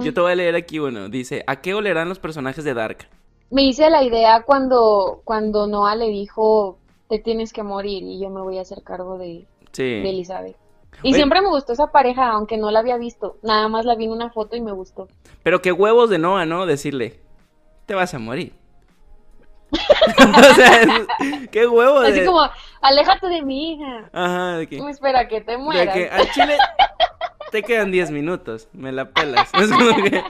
Yo te voy a leer aquí uno. Dice, ¿a qué olerán los personajes de Dark? Me hice la idea cuando, cuando Noah le dijo, te tienes que morir y yo me voy a hacer cargo de, Sí. de Elizabeth. Y Oye. siempre me gustó esa pareja, aunque no la había visto. Nada más la vi en una foto y me gustó. Pero qué huevos de Noah, ¿no? Decirle, te vas a morir. o sea, es- qué huevos Así de... como, aléjate de mi hija. Ajá, de que... No espera que te De mueras. que al chile te quedan 10 minutos, me la pelas. Es como que-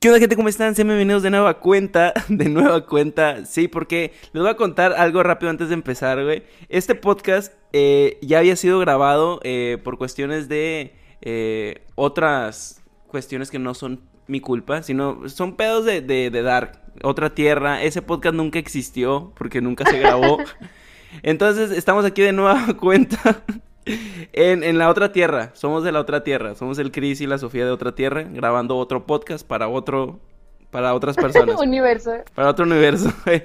¿Qué onda gente? ¿Cómo están? Sean bienvenidos de nueva cuenta, de nueva cuenta, sí, porque les voy a contar algo rápido antes de empezar, güey. Este podcast eh, ya había sido grabado eh, por cuestiones de eh, otras cuestiones que no son mi culpa, sino son pedos de, de, de Dark, otra tierra. Ese podcast nunca existió porque nunca se grabó. Entonces estamos aquí de nueva cuenta. En, en la otra tierra, somos de la otra tierra, somos el Chris y la Sofía de otra tierra, grabando otro podcast para otro, para otras personas, Universo. para otro universo.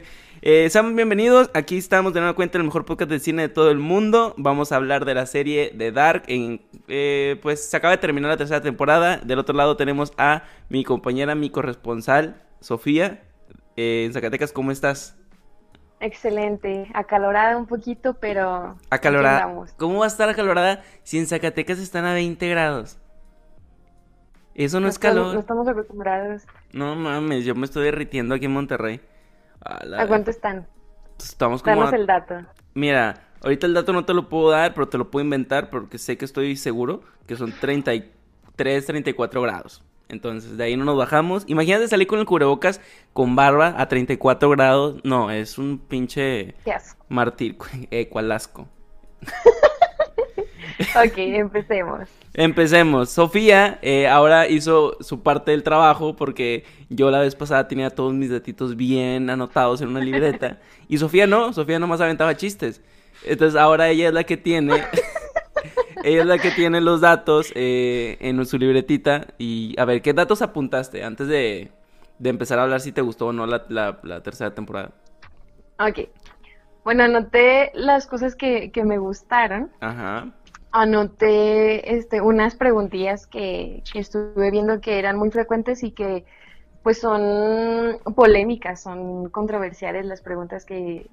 Eh, sean bienvenidos, aquí estamos de nueva cuenta el mejor podcast de cine de todo el mundo. Vamos a hablar de la serie de Dark. En, eh, pues se acaba de terminar la tercera temporada. Del otro lado tenemos a mi compañera, mi corresponsal, Sofía. Eh, en Zacatecas, ¿cómo estás? Excelente. Acalorada un poquito, pero. Acalorada. ¿Cómo va a estar acalorada si en Zacatecas están a 20 grados? Eso no es calor. No estamos acostumbrados. No mames, yo me estoy derritiendo aquí en Monterrey. A la ¿A cuánto están? Estamos como Danos a- el dato. Mira, ahorita el dato no te lo puedo dar, pero te lo puedo inventar porque sé que estoy seguro que son 33, 34 grados. Entonces, de ahí no nos bajamos. Imagínate salir con el cubrebocas con barba a 34 grados. No, es un pinche asco. martir, eh, cual asco. Ok, empecemos. Empecemos. Sofía eh, ahora hizo su parte del trabajo porque yo la vez pasada tenía todos mis datitos bien anotados en una libreta. Y Sofía no, Sofía nomás aventaba chistes. Entonces ahora ella es la que tiene, ella es la que tiene los datos eh, en su libretita. Y a ver, ¿qué datos apuntaste antes de, de empezar a hablar si te gustó o no la, la- la tercera temporada? Ok. Bueno, anoté las cosas que, que me gustaron. Ajá. Anoté este, unas preguntillas que, que estuve viendo que eran muy frecuentes y que pues son polémicas, son controversiales las preguntas que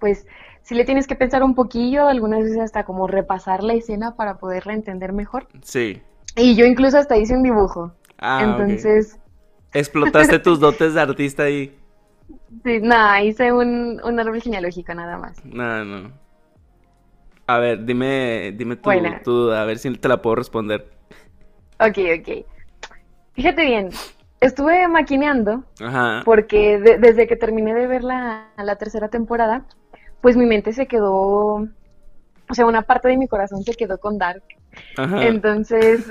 pues si le tienes que pensar un poquillo, algunas veces hasta como repasar la escena para poderla entender mejor. Sí. Y yo incluso hasta hice un dibujo. Ah. Entonces, Explotaste tus dotes de artista ahí. sí, nada, hice un, un árbol genealógico nada más. No, no. A ver, dime, dime tu, Buena. tu duda, a ver si te la puedo responder. Ok, ok. Fíjate bien, estuve maquineando Ajá. porque de- desde que terminé de ver la, la tercera temporada, pues mi mente se quedó, o sea, una parte de mi corazón se quedó con Dark. Ajá. Entonces,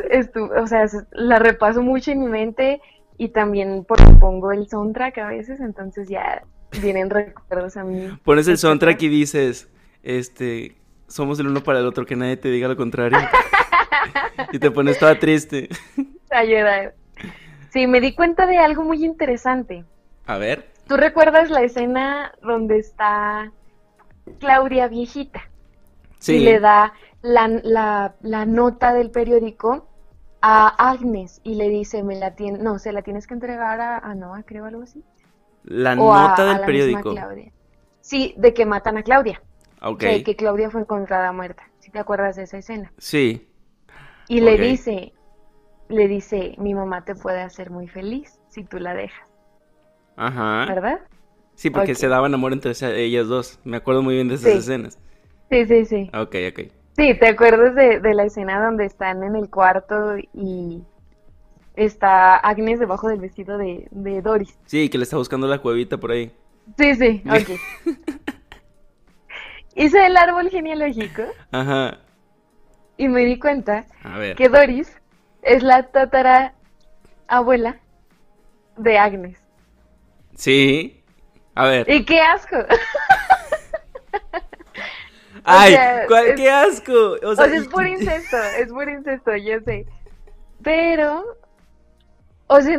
o sea, la repaso mucho en mi mente y también porque pongo el soundtrack a veces, entonces ya vienen recuerdos a mí. Pones el etcétera. soundtrack y dices, este, somos el uno para el otro, que nadie te diga lo contrario. Y te pones toda triste. Ayuda. Sí, me di cuenta de algo muy interesante. A ver. ¿Tú recuerdas la escena donde está Claudia viejita Sí. y le da la, la, la nota del periódico a Agnes y le dice, me la tiene, no, se la tienes que entregar a, a Noah, creo algo así. La O nota a del la misma periódico. Claudia. Sí, de que matan a Claudia. Ok. Que, que Claudia fue encontrada muerta. Si te acuerdas de esa escena. Sí. Y le dice, le dice, mi mamá te puede hacer muy feliz si tú la dejas, Ajá. ¿verdad? Sí, porque se daban amor entre ellas dos. Me acuerdo muy bien de esas Sí. escenas. Sí, sí, sí. Ok, ok. Sí, ¿te acuerdas de, de la escena donde están en el cuarto y está Agnes debajo del vestido de, de Doris? Sí, que le está buscando la cuevita por ahí. Sí, sí, ok. Hice el árbol genealógico Ajá. y me di cuenta A ver. que Doris es la tatara abuela de Agnes. Sí. A ver. ¡Y qué asco! ¡Ay! sea, ¿cuál- es- ¡Qué asco! O O sea, es por incesto, es por incesto, yo sé. Pero, o sea,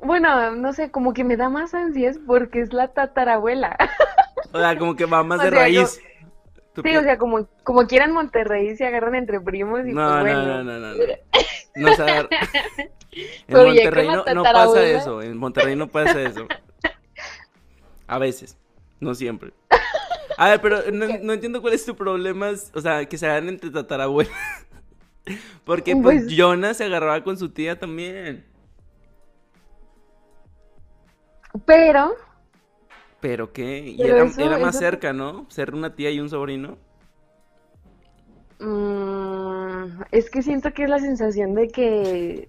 bueno, no sé, como que me da más ansias porque es la tatarabuela. o sea, como que va más de sea, raíz. ¿Tú Sí, o sea, como, como quieran Monterrey se agarran entre primos y No, pues no, no, no, no, no. agar- En Monterrey no, no pasa eso. En Monterrey no pasa eso. A veces, no siempre. A ver, pero no, no entiendo cuál es tu problema. O sea, que se hagan entre tatarabuelas. Porque pues, Pues- Jonah se agarraba con su tía también. Pero, ¿Pero qué? Y Pero era, eso- era más eso- cerca, ¿no? Ser una tía y un sobrino. mm, es que siento que es la sensación de que,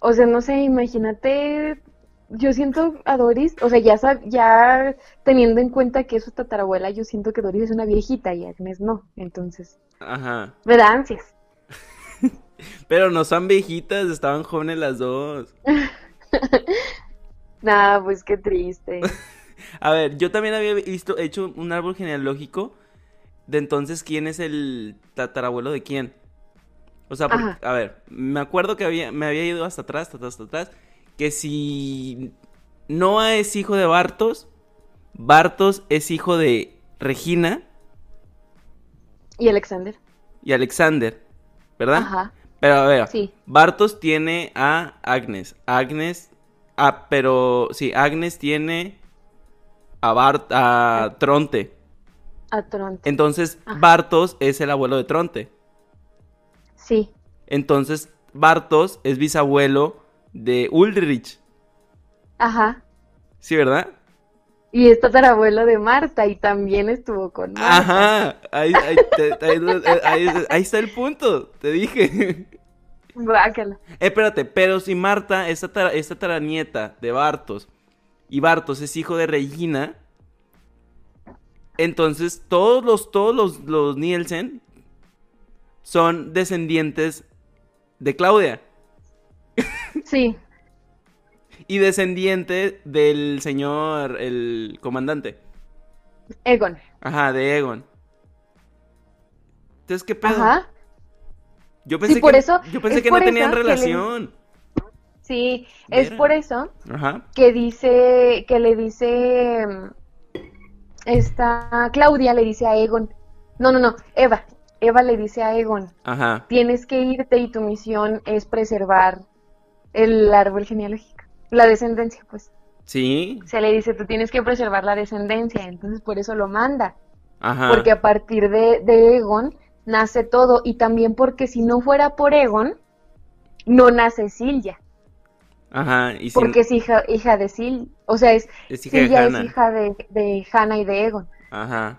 o sea, no sé, imagínate, yo siento a Doris, o sea, ya, sab- ya teniendo en cuenta que es su tatarabuela, yo siento que Doris es una viejita y Agnes no, entonces, Ajá. me da ansias. Pero no son viejitas, estaban jóvenes las dos. Nah, pues qué triste. A ver, yo también había visto, hecho un árbol genealógico de entonces quién es el tatarabuelo de quién. O sea, porque- a ver, me acuerdo que había, me había ido hasta atrás, hasta atrás, hasta atrás, que si Noah es hijo de Bartos, Bartos es hijo de Regina ¿Y Alexander? y Alexander, ¿verdad? Ajá, Pero a ver, sí. Bartos tiene a Agnes. Agnes. Ah, pero. Sí, Agnes tiene a Bart. a Tronte. A Toronto. Entonces, Ajá. Bartos es el abuelo de Tronte. Sí, Entonces, Bartos es bisabuelo de Ulrich. ajá. ¿Sí, verdad? Y es tatarabuelo de Marta y también estuvo con Marta. Ajá. Ahí, ahí- te- ahí- ahí- ahí está el punto. Te dije. Guácala. Eh, espérate, pero si Marta es, tatara- es tataranieta de Bartos y Bartos es hijo de Regina, entonces todos los, todos los, los Nielsen son descendientes de Claudia Sí, y descendientes del señor, el comandante. Egon. Ajá, de Egon. Entonces, ¿qué pedo? Ajá. Yo pensé por que, eso- yo pensé es que no tenían le- relación. Sí, es por eso Ajá. que dice, que le dice mm, esta Claudia le dice a Egon. No, no, no, Eva. Eva le dice a Egon, Ajá. tienes que irte y tu misión es preservar el árbol genealógico, la descendencia, pues. Sí. Se le dice, tú tienes que preservar la descendencia, entonces por eso lo manda. Ajá. porque a partir de, de Egon nace todo y también porque si no fuera por Egon, no nace Silja, Ajá. Y si- porque es hija, hija de Sil, o sea, es, es hija de Silja es hija de, de Hannah y de Egon. Ajá.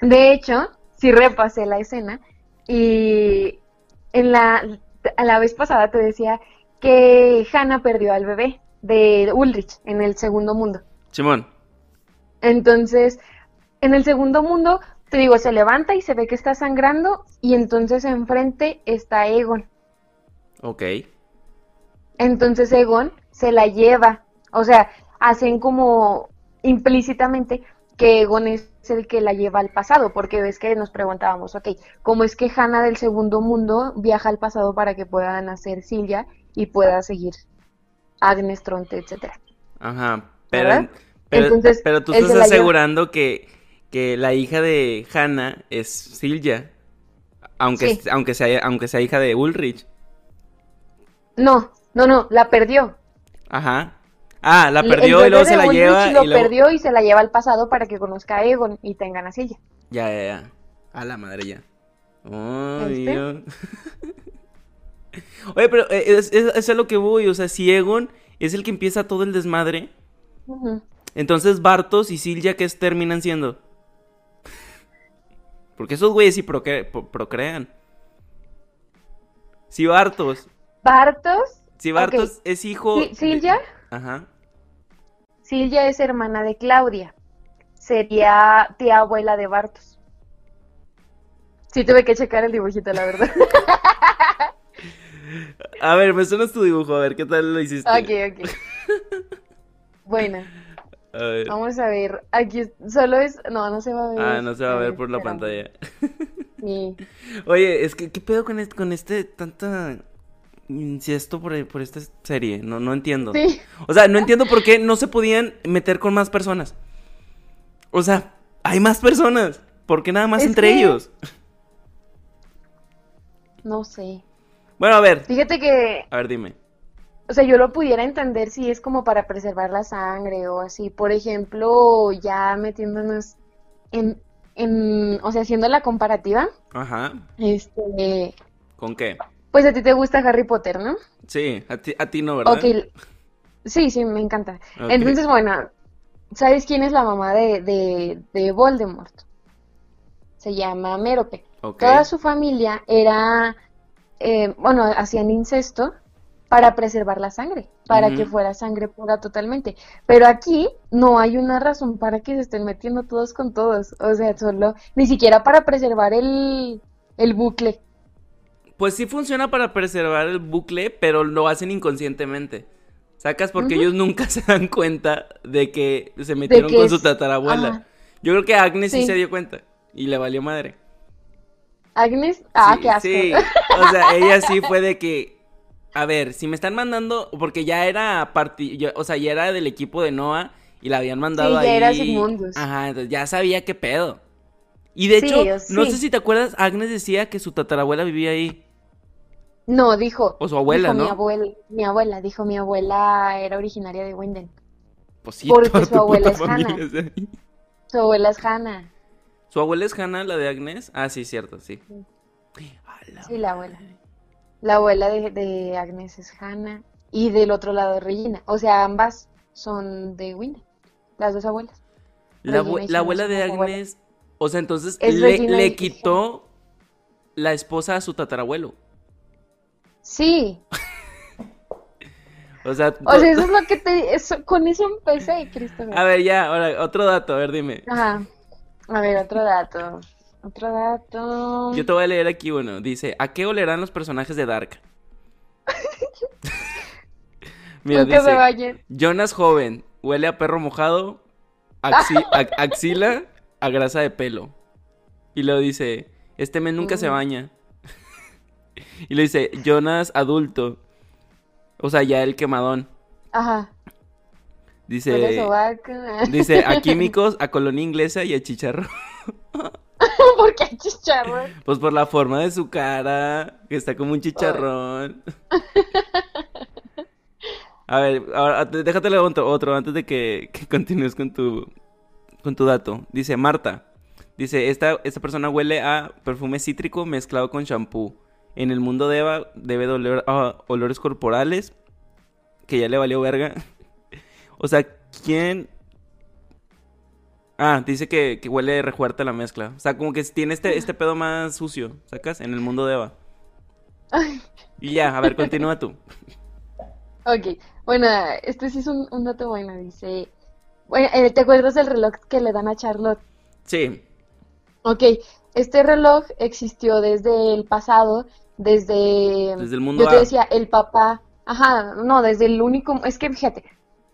De hecho, si repasé la escena y en la, a la vez pasada te decía que Hannah perdió al bebé de Ulrich en el segundo mundo. Simón. Entonces, en el segundo mundo, te digo, se levanta y se ve que está sangrando y entonces enfrente está Egon. Ok. Entonces Egon se la lleva. O sea, hacen como implícitamente que Egon es el que la lleva al pasado, porque ves que nos preguntábamos, ok, ¿cómo es que Hannah del segundo mundo viaja al pasado para que pueda nacer Silvia y pueda seguir Agnes, Tronte, etcétera? Ajá. Pero, pero, Entonces, pero tú estás asegurando que, que la hija de Hannah es Silja. Aunque, Sí. aunque, sea, aunque sea hija de Ulrich. No, no, no, la perdió. Ajá. Ah, la El perdió bebé y luego se la Ulrich lleva. lo y luego... perdió y se la lleva al pasado para que conozca a Egon y tengan a Silvia. Ya, ya, ya. A la madre ya. ¿Viste? Dios. Oye, pero eh, es, es, es a lo que voy. O sea, si Egon es el que empieza todo el desmadre, entonces Bartos y Silja, ¿qué es- terminan siendo? Porque esos güeyes sí procre- pro- procrean. Si Bartos, Bartos, si Bartos es hijo. Sí, de- Silja. Ajá. Silvia es hermana de Claudia. Sería tía abuela de Bartos. Sí, tuve que checar el dibujito, la verdad. A ver, me suena tu dibujo, a ver qué tal lo hiciste. ok, ok. Bueno, A ver. vamos a ver. Aquí solo es. No, no se va a ver. Ah, no se va a ver por la pantalla. Sí. Oye, es que, ¿qué pedo con este, con este tanta incesto por, por esta serie? No, no entiendo. Sí. O sea, no entiendo por qué no se podían meter con más personas. O sea, hay más personas. ¿Por qué nada más Es entre que- ellos? No sé. Bueno, a ver. Fíjate que, A ver, dime. o sea, yo lo pudiera entender si es como para preservar la sangre o así. Por ejemplo, ya metiéndonos en, en, o sea, haciendo la comparativa, Ajá. este, ¿Con qué? pues a ti te gusta Harry Potter, ¿no? Sí, a ti, a ti no, ¿verdad? Ok, sí, sí, me encanta. Entonces, bueno, ¿sabes quién es la mamá de, de, de Voldemort? Se llama Mérope. Ok. Toda su familia era, eh, bueno, hacían incesto para preservar la sangre, para que fuera sangre pura totalmente. Pero aquí no hay una razón para que se estén metiendo todos con todos. O sea, solo, ni siquiera para preservar el, el bucle. Pues sí funciona para preservar el bucle, pero lo hacen inconscientemente. Sacas porque ellos nunca se dan cuenta de que se metieron que con su tatarabuela. Ajá. Yo creo que Agnes sí. Sí. se dio cuenta y le valió madre. Agnes, ah, Sí, qué asco. sí. O sea, ella sí fue de que, a ver, si me están mandando, porque ya era parti, yo- o sea, ya era del equipo de Noah y la habían mandado Sí, ya ahí. era Sigmundus. Ajá, entonces ya sabía qué pedo. Y de Sí, hecho, no sí. sé si te acuerdas, Agnes decía que su tatarabuela vivía ahí. No, dijo. O su abuela, dijo ¿no? Mi abuela, mi abuela, dijo, mi abuela era originaria de Winden. Pues sí, Porque su abuela es Hannah. es. Su abuela es Hannah. ¿Su abuela es Hannah, la de Agnes? Ah, sí, cierto, sí. La Sí, la abuela. La abuela de, de Agnes es Hannah. Y del otro lado Regina. O sea, ambas son de Winden. Las dos abuelas. La, abuela de. Agnes, o sea, entonces Es le, le quitó la esposa a su tatarabuelo. Sí. O sea, O sea, eso es lo que te... eso- con eso empecé, Christopher. a ver, ya, ahora, otro dato, a ver, dime. Ajá. A ver, otro dato. Otro dato. Yo te voy a leer aquí uno. Dice, ¿a qué olerán los personajes de Dark? Mira, se dice, vayan. Jonas joven, huele a perro mojado, axi- a- axila, a grasa de pelo. Y luego dice, este men nunca se Mm. baña. y le dice, Jonas adulto. O sea, ya el quemadón. Ajá. Dice, dice, a químicos, a colonia inglesa y a chicharro. ¿Por qué chicharrón? Pues por la forma de su cara, que está como un chicharrón. A ver, ahora te- déjate leer otro, otro antes de que, que continúes con tu, con tu dato. Dice Marta. Dice, esta, esta persona huele a perfume cítrico mezclado con shampoo. En el mundo de Eva debe de oler a olores corporales. Que ya le valió verga. O sea, ¿quién? Ah, dice que, que huele rejuerta la mezcla. O sea, como que tiene este, este pedo más sucio, ¿sacas? En el mundo de Eva. Y ya, a ver, continúa tú. ok, bueno, este sí es un, un dato bueno, dice, bueno, eh, ¿te acuerdas del reloj que le dan a Charlotte? Sí, Ok, este reloj existió desde el pasado, desde, Desde el mundo yo te decía, el papá, ajá, no, desde el único, es que fíjate,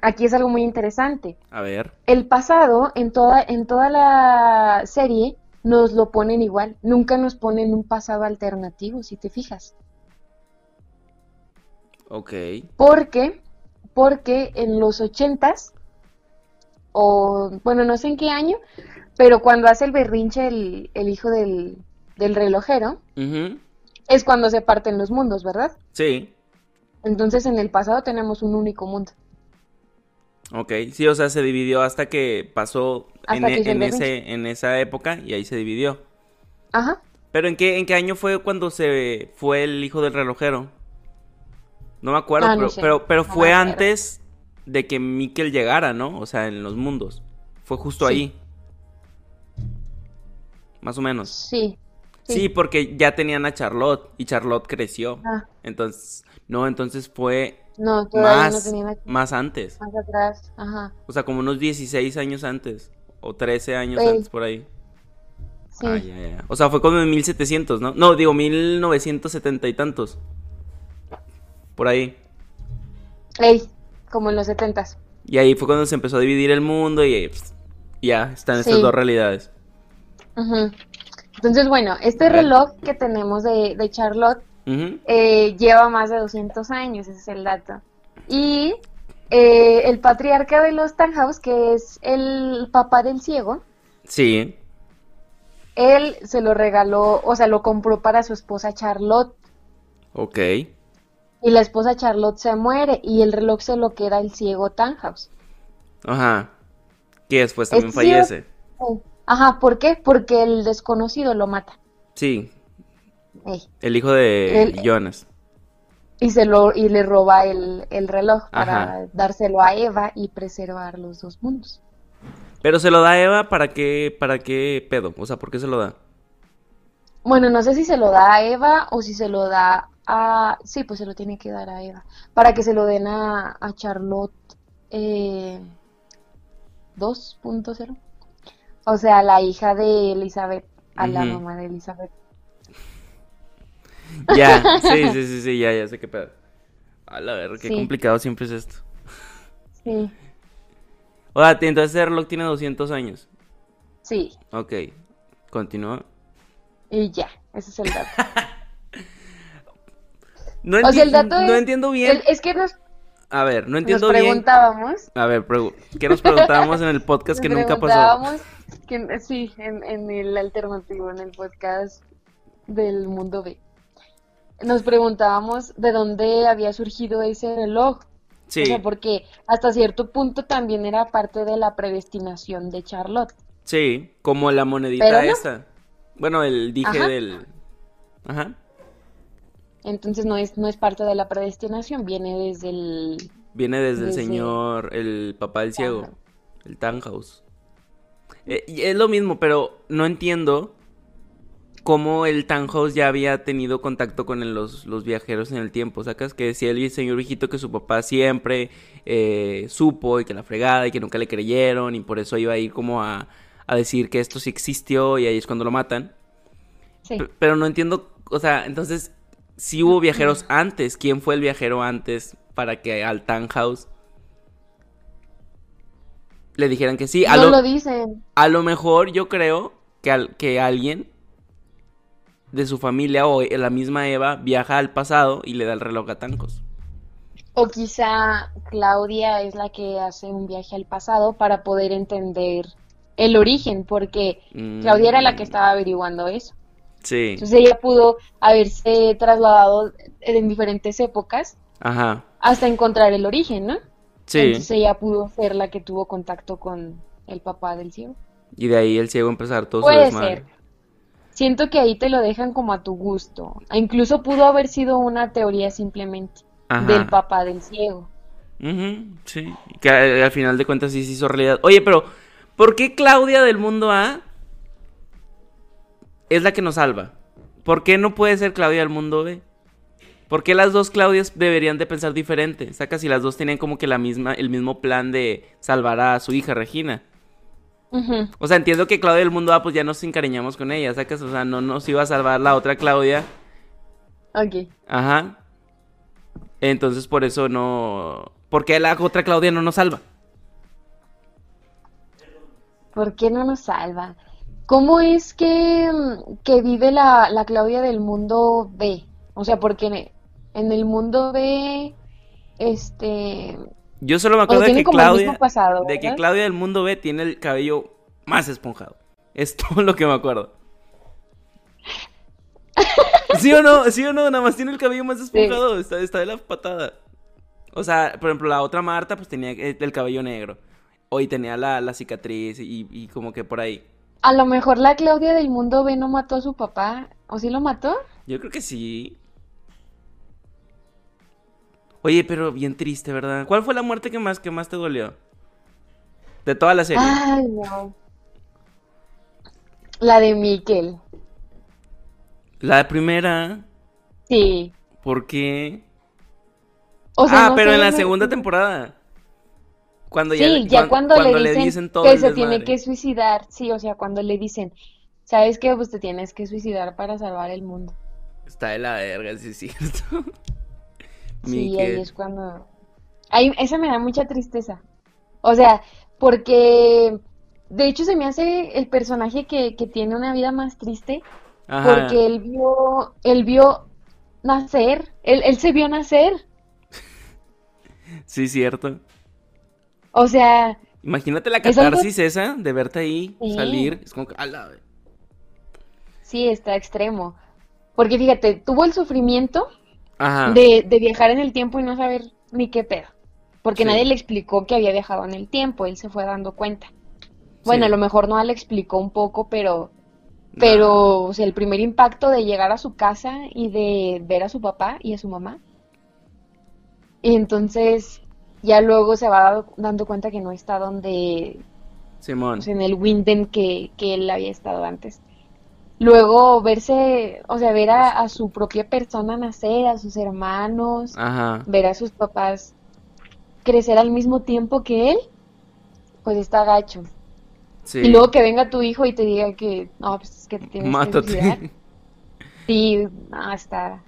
aquí es algo muy interesante. a ver. El pasado en toda, en toda la serie nos lo ponen igual, nunca nos ponen un pasado alternativo, si te fijas. Ok. Porque, porque en los ochentas, o bueno, no sé en qué año, pero cuando hace el berrinche el, el hijo del, del relojero, es cuando se parten los mundos, ¿verdad? Sí. Entonces en el pasado tenemos un único mundo. Ok. Sí, o sea, se dividió hasta que pasó Hasta en, que e- en ese, en esa época y ahí se dividió. Ajá. Pero ¿en qué, en qué año fue cuando se fue el hijo del relojero? No me acuerdo, Ah, no pero, pero, pero No me fue antes de que Mikkel llegara, ¿no? O sea, en los mundos. Fue justo Sí. ahí. Más o menos. Sí. Sí, porque ya tenían a Charlotte y Charlotte creció. Ah, Entonces, no, entonces fue no, todavía no más, más antes. más atrás. Ajá. O sea, como unos 16 años antes. O 13 años Ey. antes por ahí. Sí. Ah, ya, ya. O sea, fue como en 1700, ¿no? No, digo, 1970 y tantos. Por ahí. Ey, como en los setentas. Y ahí fue cuando se empezó a dividir el mundo y pss, ya están estas Sí. dos realidades. Ujú. Entonces, bueno, este reloj que tenemos de, de Charlotte Eh, lleva más de 200 años, ese es el dato. Y eh, el patriarca de los Tannhaus, que es el papá del ciego, Sí. él se lo regaló, o sea, lo compró para su esposa Charlotte. Ok. Y la esposa Charlotte se muere y el reloj se lo queda el ciego Tannhaus. Ajá. Que después también ciego- fallece. Ajá, ¿por qué? Porque el desconocido lo mata. Sí, Ey. el hijo de El- Jonas. Y se lo y le roba el, el reloj para Ajá. dárselo a Eva y preservar los dos mundos. Pero se lo da a Eva para qué, para qué pedo, o sea, ¿por qué se lo da? Bueno, no sé si se lo da a Eva o si se lo da a... Sí, pues se lo tiene que dar a Eva. Para que se lo den a, a Charlotte eh, 2.0. O sea, la hija de Elizabeth, a la mamá de Elizabeth. Ya, sí, sí, sí, sí, ya, ya sé qué pedo. A la verga, qué Sí. complicado siempre es esto. Sí, O sea, entonces ese reloj tiene 200 años. sí. Ok, continúa. Y ya, ese es el dato. No, O sea, el enti- dato no es- entiendo bien. El- es que nos, A ver, no nos entiendo bien. preguntábamos... A ver, pregu- ¿qué nos preguntábamos en el podcast que Nos nunca pasó? preguntábamos que- sí, en, en el alternativo, en el podcast del mundo B. Nos preguntábamos de dónde había surgido ese reloj. Sí, O sea, porque hasta cierto punto también era parte de la predestinación de Charlotte. sí, como la monedita no. esa. Bueno, el dije Ajá. del... Ajá. Entonces no es, no es parte de la predestinación, viene desde el... Viene desde el señor, el papá del ciego, el Tannhaus. Eh, es lo mismo, pero no entiendo cómo el Tannhaus ya había tenido contacto con el- los, los viajeros en el tiempo. ¿Sacas? Que decía el señor viejito que su papá siempre eh, supo y que la fregada y que nunca le creyeron y por eso iba a ir como a, a decir que esto sí existió y ahí es cuando lo matan. Sí. Pero no entiendo, o sea, entonces, si hubo viajeros antes, ¿quién fue el viajero antes para que al Tannhaus le dijeran que sí? A No lo, lo dicen. a lo mejor yo creo que, al- que alguien de su familia o la misma Eva viaja al pasado y le da el reloj a Tannhaus. O quizá Claudia es la que hace un viaje al pasado para poder entender el origen, porque Mm, Claudia era la que estaba averiguando eso. Sí, Entonces ella pudo haberse trasladado en diferentes épocas ajá, hasta encontrar el origen, ¿no? sí. Entonces ella pudo ser la que tuvo contacto con el papá del ciego. Y de ahí el ciego empezar todo su desmadre. ser. Siento que ahí te lo dejan como a tu gusto. E Incluso pudo haber sido una teoría simplemente Ajá. del papá del ciego. Sí, que al, al final de cuentas sí se hizo realidad. Oye, pero ¿por qué Claudia del mundo A es la que nos salva? ¿Por qué no puede ser Claudia del mundo B? ¿Por qué las dos Claudias deberían de pensar diferente? Saca si las dos tenían como que la misma, el mismo plan de salvar a su hija Regina. O sea, entiendo que Claudia del mundo A pues ya nos encariñamos con ella, sacas, o sea, no nos iba a salvar la otra Claudia. Ok. Ajá. Entonces por eso no... ¿Por qué la otra Claudia no nos salva? ¿Por qué no nos salva? ¿Cómo es que, mm, que vive la, la Claudia del mundo B? O sea, porque en el mundo B, este, Yo solo me acuerdo de que Claudia, mismo pasado, de que ¿verdad? Claudia del mundo B tiene el cabello más esponjado. Es todo lo que me acuerdo. ¿Sí o no? ¿Sí o no? Nada más tiene el cabello más esponjado. Está, está de la patada. O sea, por ejemplo, la otra Marta pues tenía eh, el cabello negro. Hoy tenía la, la cicatriz y, y como que por ahí. A lo mejor la Claudia del mundo B no mató a su papá, ¿o sí lo mató? Yo creo que sí. Oye, pero bien triste, ¿verdad? ¿Cuál fue la muerte que más, que más te dolió? De toda la serie. Ay, no. La de Miquel. La primera. Sí. ¿Por qué? O sea, ah, no pero sé, en la segunda temporada. Cuando ya, Sí, ya cuan- cuando, le dicen, todo que se tiene que suicidar, sí, o sea, cuando le dicen, ¿sabes qué? Pues te tienes que suicidar para salvar el mundo. Está de la verga, sí es cierto. Sí, ahí es cuando... Ahí, esa me da mucha tristeza. O sea, porque de hecho se me hace el personaje que, que tiene una vida más triste, Ajá. porque él vio, él vio nacer, él, él se vio nacer. Sí, cierto. O sea, Imagínate la Es algo- catarsis esa de verte ahí Sí. salir. Es como que, sí, está extremo. Porque fíjate, tuvo el sufrimiento Ajá. de, de viajar en el tiempo y no saber ni qué pedo. Porque Sí. nadie le explicó que había viajado en el tiempo, él se fue dando cuenta. Bueno, Sí. a lo mejor Noah le explicó un poco, pero, pero, o sea, el primer impacto de llegar a su casa y de ver a su papá y a su mamá. Y entonces ya luego se va dado- dando cuenta que no está donde, Simón. sea, en el Winden que, que él había estado antes. Luego verse, o sea, ver a, a su propia persona nacer, a sus hermanos, Ajá. ver a sus papás crecer al mismo tiempo que él, pues está gacho. Sí. Y luego que venga tu hijo y te diga que, no, pues es que te tienes que suicidar. Mátate. Sí, no, está.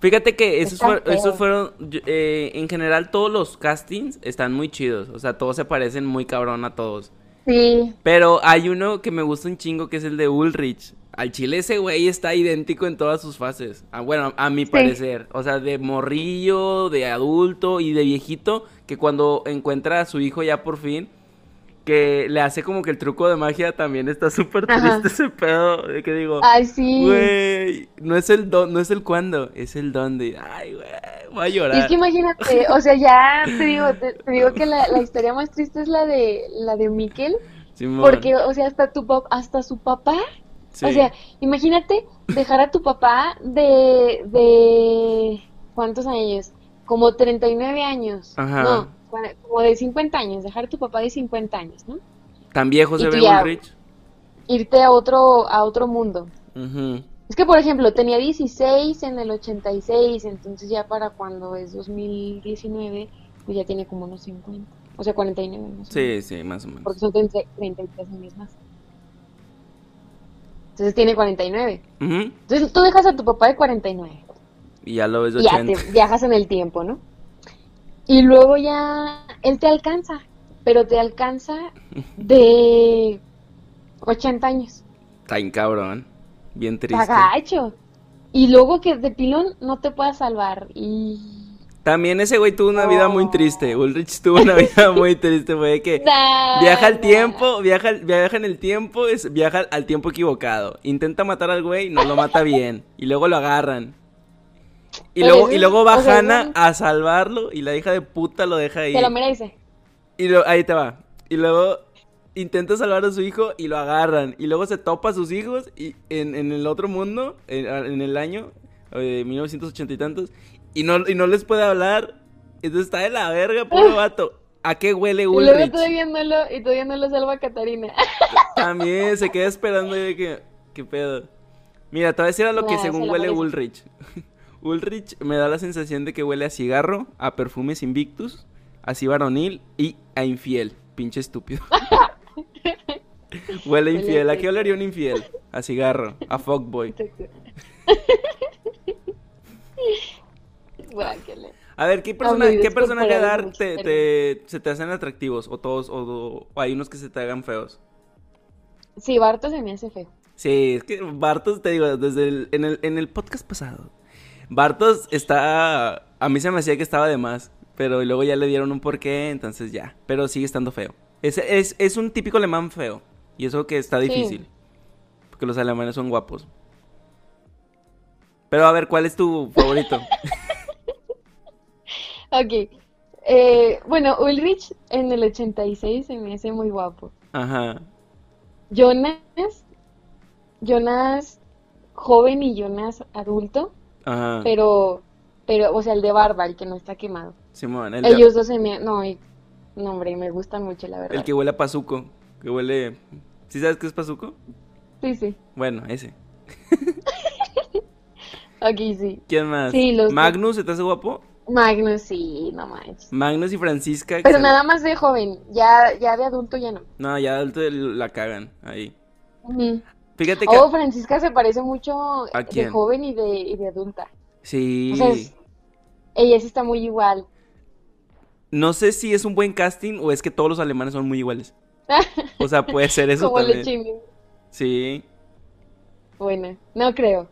Fíjate que esos, fueron, esos fueron, eh, en general todos los castings están muy chidos, o sea, todos se parecen muy cabrón a todos. Sí, Pero hay uno que me gusta un chingo que es el de Ulrich. Al chile ese güey está idéntico en todas sus fases. Ah, bueno, a mi Sí. parecer. O sea, de morrillo, de adulto y de viejito, que cuando encuentra a su hijo ya por fin, que le hace como que el truco de magia también está súper Ajá. triste ese pedo. De que digo, ay, sí. güey, no es el don, no es el cuándo, es el dónde. Ay, güey, voy a Y es llorar. que imagínate, o sea, ya te digo, te, te digo que la, la historia más triste es la de la de Miquel, Simón, porque, o sea, hasta tu pap- hasta su papá, sí. o sea, imagínate dejar a tu papá de, de, ¿cuántos años? Como 39 años, Ajá. no, como de 50 años, dejar a tu papá de 50 años, ¿no? Tan viejo se ve Ulrich. Irte a otro, a otro mundo. Ujú. Es que, por ejemplo, tenía 16 en el 86, entonces ya para cuando es 2019, pues ya tiene como unos 50. O sea, 49 más o menos. Sí, sí, más o menos. Porque son 30 33 años más. Entonces tiene 49. Ujú. Entonces tú dejas a tu papá de 49. Y ya lo ves de Y ya 80. te viajas en el tiempo, ¿no? Y luego ya él te alcanza, pero te alcanza de 80 años. Está bien cabrón. Bien Está triste. gacho. Y luego que de pilón no te pueda salvar. Y. También ese güey tuvo una vida muy triste. Ulrich tuvo una vida muy triste. Fue de que viaja al tiempo, viaja, viaja en el tiempo, es, viaja al tiempo equivocado. Intenta matar al güey, no lo mata bien. Y luego lo agarran. Y Pero luego, y luego va o sea, Hannah a salvarlo y la hija de puta lo deja ahí. Se lo merece. Y lo- ahí te va. Y luego intenta salvar a su hijo y lo agarran. Y luego se topa a sus hijos y en, en el otro mundo, en, en el año de 1980 y tantos, y no, y no les puede hablar. Entonces está de la verga, puro vato. ¿A qué huele Y luego Ulrich? todavía no lo, y todavía no lo salva Catarina. También se queda esperando y de que, ¿qué pedo? Mira, te voy a decir a lo que se según lo huele merece. Ulrich. Ulrich me da la sensación de que huele a cigarro, a perfumes Invictus, a varonil y a infiel. Pinche estúpido. huele infiel. ¿A qué olería un infiel? A cigarro, a fuckboy. A ver, ¿qué, persona, ¿qué personaje Dark te, se te hacen atractivos? ¿O todos? O, o hay unos que se te hagan feos? Sí, Barto se me hace feo. Sí, es que Bartos, te digo, desde el, en, el, en el podcast pasado, Bartos está, a mí se me hacía que estaba de más, pero luego ya le dieron un porqué, entonces ya, pero sigue estando feo. Es, es, es un típico alemán feo, y eso que está Sí. difícil, porque los alemanes son guapos. Pero a ver, ¿cuál es tu favorito? Ok. Eh, bueno, Ulrich en el 86 se me hace muy guapo. Ajá, Jonas, Jonas joven y Jonas adulto, ajá, pero, pero, o sea, el de barba, el que no está quemado. Simón, el, de- Ellos dos se me, no, hombre, me gustan mucho, la verdad. el que huele a pazuco, que huele... ¿Sí sabes qué es pazuco? Sí, sí. Bueno, ese. Ok, sí. ¿Quién más? Sí, los. Magnus, ¿se te hace guapo? Magnus, sí, no manches. Magnus y Francisca. Pero nada más de joven, ya, ya de adulto ya no. No, ya adulto la cagan ahí. Fíjate que. Oh, Francisca se parece mucho ¿A de joven y de, y de adulta. Sí. O sea, es- ella sí está muy igual. No sé si es un buen casting o es que todos los alemanes son muy iguales. O sea, puede ser eso Como también. Sí. Bueno, no creo.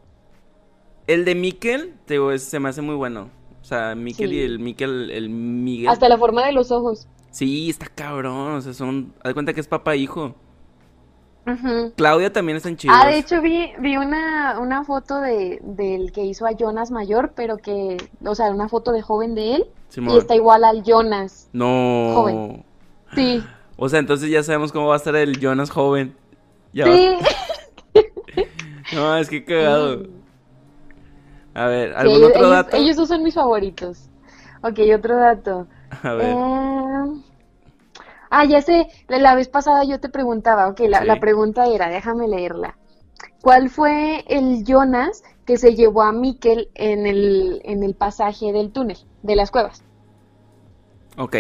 El de Mikkel, te digo, se me hace muy bueno. O sea, Mikkel Sí. y el Mikkel, el Miguel. Hasta la forma de los ojos. Sí, está cabrón. O sea, son. Haz cuenta que es papá e hijo. Ujú. Claudia también están chidos. Ah, de hecho vi, vi una, una foto de, del que hizo a Jonas mayor, pero que, o sea, una foto de joven de él, Simón. y está igual al Jonas. No. Joven. Sí, O sea, entonces ya sabemos cómo va a estar el Jonas joven. Ya sí. No, es que cagado. A ver, Sí, ¿algún ellos, otro ellos- dato? ellos dos son mis favoritos. Ok, otro dato. A ver. Eh, Ah, ya sé, la, vez pasada yo te preguntaba, ok, la, Sí. la pregunta era, déjame leerla. ¿Cuál fue el Jonas que se llevó a Miquel en el, en el pasaje del túnel, de las cuevas, Ok.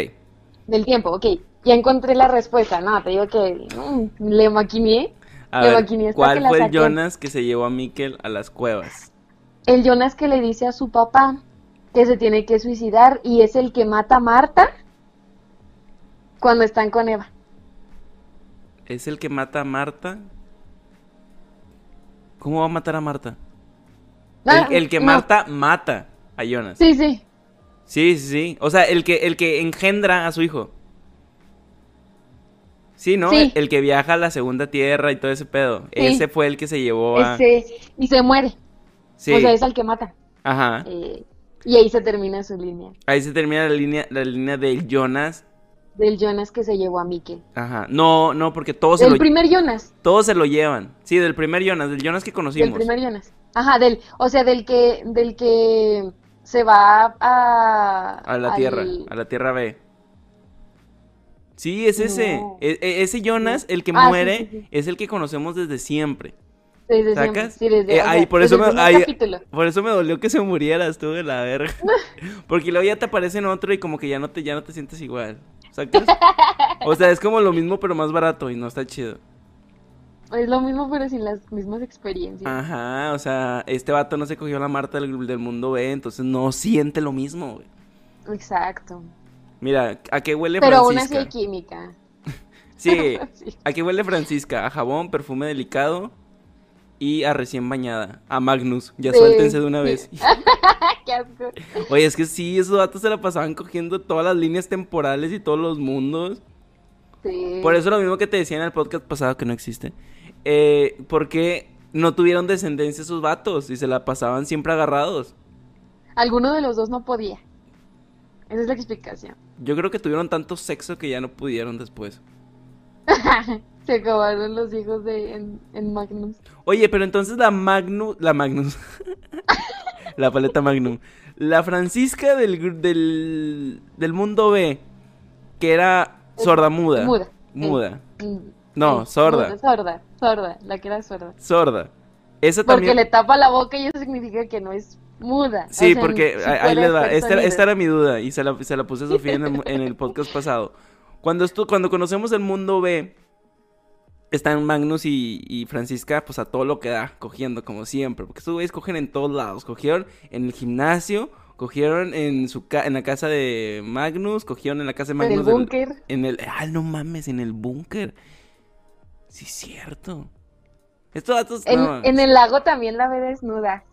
del tiempo? Ok, ya encontré la respuesta, no, te digo que mm, le maquineé. A Le ver, maquineé ¿cuál que fue el. Jonas que se llevó a Miquel a las cuevas? El Jonas que le dice a su papá que se tiene que suicidar y es el que mata a Marta cuando están con Eva. ¿Es el que mata a Marta? ¿Cómo va a matar a Marta? Ah, el, el que no. Marta mata a Jonas. Sí, sí. Sí, sí, sí. O sea, el que, el que engendra a su hijo. Sí, ¿no? Sí. El, el que viaja a la segunda tierra y todo ese pedo. Ese fue el que se llevó a... Ese, y se muere. Sí. O sea, es al que mata. Ajá. Eh, y ahí se termina su línea. Ahí se termina la línea, la línea del Jonas. Del Jonas que se llevó a Miquel. Ajá. No, no, porque todos se, Del lo, primer Jonas. todos se lo llevan. Sí, del primer Jonas, del Jonas que conocimos. Del primer Jonas. Ajá, del, o sea, del que, del que se va a... A la al- tierra, a la tierra B. Sí, es ese. No. E- e- ese Jonas, el que Ah, sí, muere, sí, sí. es el que conocemos desde siempre. Desde siempre, ¿Sacas? sí, desde, Eh, o sea, ahí, por desde eso me- ahí-. Por eso me dolió que se muriera, estuvo de la verga. Porque luego ya te aparece en otro y como que ya no te, ya no te sientes igual. ¿Sacas? O sea, es como lo mismo pero más barato y no está chido. Es lo mismo, pero sin las mismas experiencias. Ajá, o sea, este vato no se cogió la Marta del, del mundo B, entonces no siente lo mismo, güey. Exacto. Mira, ¿a qué huele Pero aún así Francisca? hay química. Sí, Sí. ¿a qué huele Francisca? A jabón, perfume delicado y a recién bañada. A Magnus, ya Sí, suéltense de una sí. vez. Qué asco. Oye, es que sí, esos datos se la pasaban cogiendo todas las líneas temporales y todos los mundos. Sí. Por eso lo mismo que te decía en el podcast pasado que no existe. Eh, porque no tuvieron descendencia esos vatos y se la pasaban siempre agarrados. Alguno de los dos no podía. Esa es la explicación. Yo creo que tuvieron tanto sexo que ya no pudieron después. Se acabaron los hijos de en, en Magnus. Oye, pero entonces la Magnus, la Magnus, la paleta Magnum, la Francisca del, del, del mundo B, que era sorda muda. Muda. Muda. Mm, No, sorda. muda, sorda, sorda, la que era sorda. Sorda. Esa Porque también. le tapa la boca y eso significa que no es muda. O Sí, sea, porque ahí- va. hacer Esta, esta era mi duda y se la, se la puse a Sofía en el, en el podcast pasado. Cuando, estu- cuando conocemos el mundo B, están Magnus y, y Francisca, pues a todo lo que da, cogiendo como siempre. Porque estos güeyes cogen en todos lados. Cogieron en el gimnasio, cogieron en su ca- en la casa de Magnus, cogieron en la casa de En Magnus. el del- búnker. En el. Ah, no mames, en el búnker. Sí, es cierto. Estos datos. En, no. en el lago también la ve desnuda.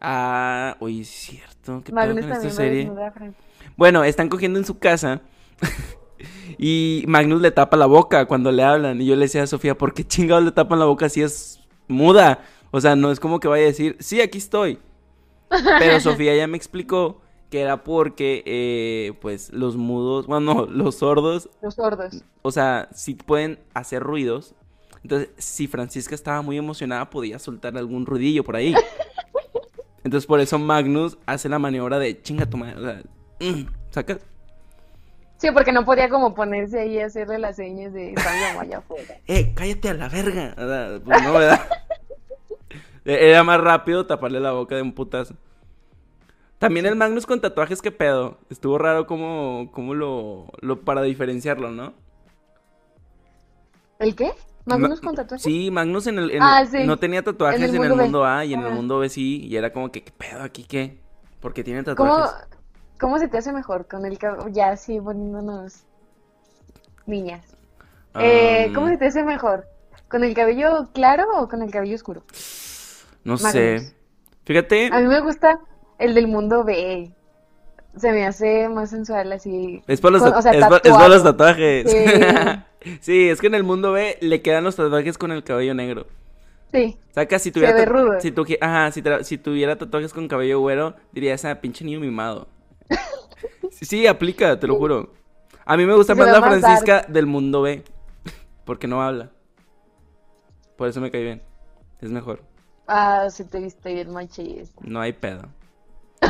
Ah, oye, es cierto. ¿Qué Magnus esta también ve serie? desnuda. Bueno, están cogiendo en su casa. y Magnus le tapa la boca cuando le hablan. Y yo le decía a Sofía, ¿por qué chingados le tapan la boca si es muda? O sea, no es como que vaya a decir, sí, aquí estoy. Pero Sofía ya me explicó que era porque, eh, pues, los mudos, bueno, no, los sordos, Los sordos. o sea, sí pueden hacer ruidos. Entonces, si Francisca estaba muy emocionada, podía soltar algún ruidillo por ahí. Entonces, por eso Magnus hace la maniobra de chinga tu madre. O sea, mm, ¿sacas? Sí, porque no podía como ponerse ahí a hacerle las señas de están allá afuera. ¡Eh, cállate a la verga! Pues no, ¿verdad? E- Era más rápido taparle la boca de un putazo. También el Magnus con tatuajes, ¿qué pedo? Estuvo raro como, como lo, lo para diferenciarlo, ¿no? ¿El qué? ¿Magnus Ma- con tatuajes? Sí, Magnus en el, en Ah, sí. no tenía tatuajes En el mundo A y en el mundo B sí, y era como que, ¿qué pedo aquí qué? Porque tiene ¿Cómo, tatuajes. ¿Cómo se te hace mejor con el cabello? Ya así poniéndonos niñas. Eh, ¿Cómo se te hace mejor? ¿Con el cabello claro o con el cabello oscuro? no Magnus? sé. Fíjate, A mí me gusta el del mundo B. Se me hace más sensual así. es para los, con- tat- o sea, es pa- es para los tatuado. tatuajes. Sí. Sí, es que en el mundo B le quedan los tatuajes con el cabello negro. Sí. Saca, si Se tuviera, ve ta- rudo. si, tu- ajá, si tuviera tatuajes con cabello güero, diría esa pinche niño mimado. Sí, sí, aplica, te lo juro. A mí me gusta más la Francisca del mundo B, porque no habla. Por eso me cae bien. Es mejor. Ah, sí te viste bien machista. No hay pedo.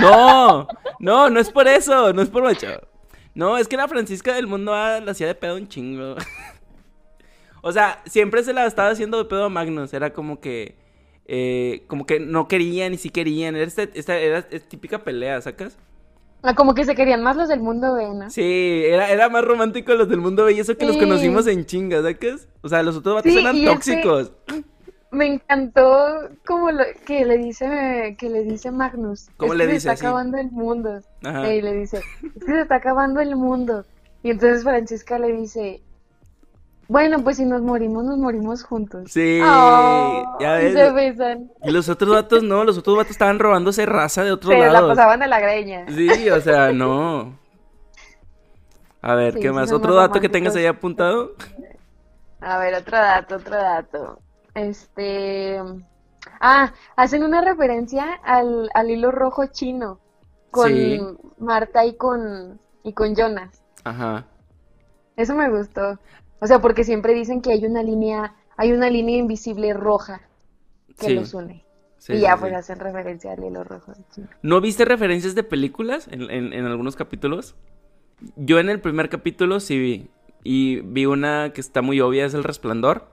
No, no, no es por eso, no es por macho. No, es que la Francisca del mundo A la hacía de pedo un chingo. O sea, siempre se la estaba haciendo de pedo a Magnus. Era como que, eh, como que no querían y sí querían. Era, esta, esta- era es típica pelea, ¿sacas? Ah, como que se querían más los del mundo B, ¿no? Sí, era, era más romántico los del mundo B y eso que los conocimos en chinga, ¿sacas? O sea, los otros vatos Sí, eran y ese- tóxicos. Me encantó como lo que le dice que le dice Magnus. ¿Cómo "Es le que dice Se está acabando el mundo. Ajá. Y le dice, es que se está acabando el mundo. Y entonces Francisca le dice, bueno, pues si nos morimos, nos morimos juntos. Sí, Oh, ya ves. se besan. Y los otros vatos no, los otros vatos estaban robándose raza de otros Se la lados. pasaban a la greña. Sí, o sea, no. A ver, Sí, ¿qué más? ¿Otro dato que tengas ahí apuntado? A ver, otro dato, otro dato. Este. Ah, hacen una referencia al, al hilo rojo chino con Sí. Marta y con, y con Jonas. Ajá. Eso me gustó. O sea, porque siempre dicen que hay una línea, hay una línea invisible roja que Sí. los une. Sí, y ya sí, pues hacen referencia al hilo rojo. ¿No viste referencias de películas en, en- en algunos capítulos? Yo en el primer capítulo sí vi. Y vi una que está muy obvia, es El Resplandor.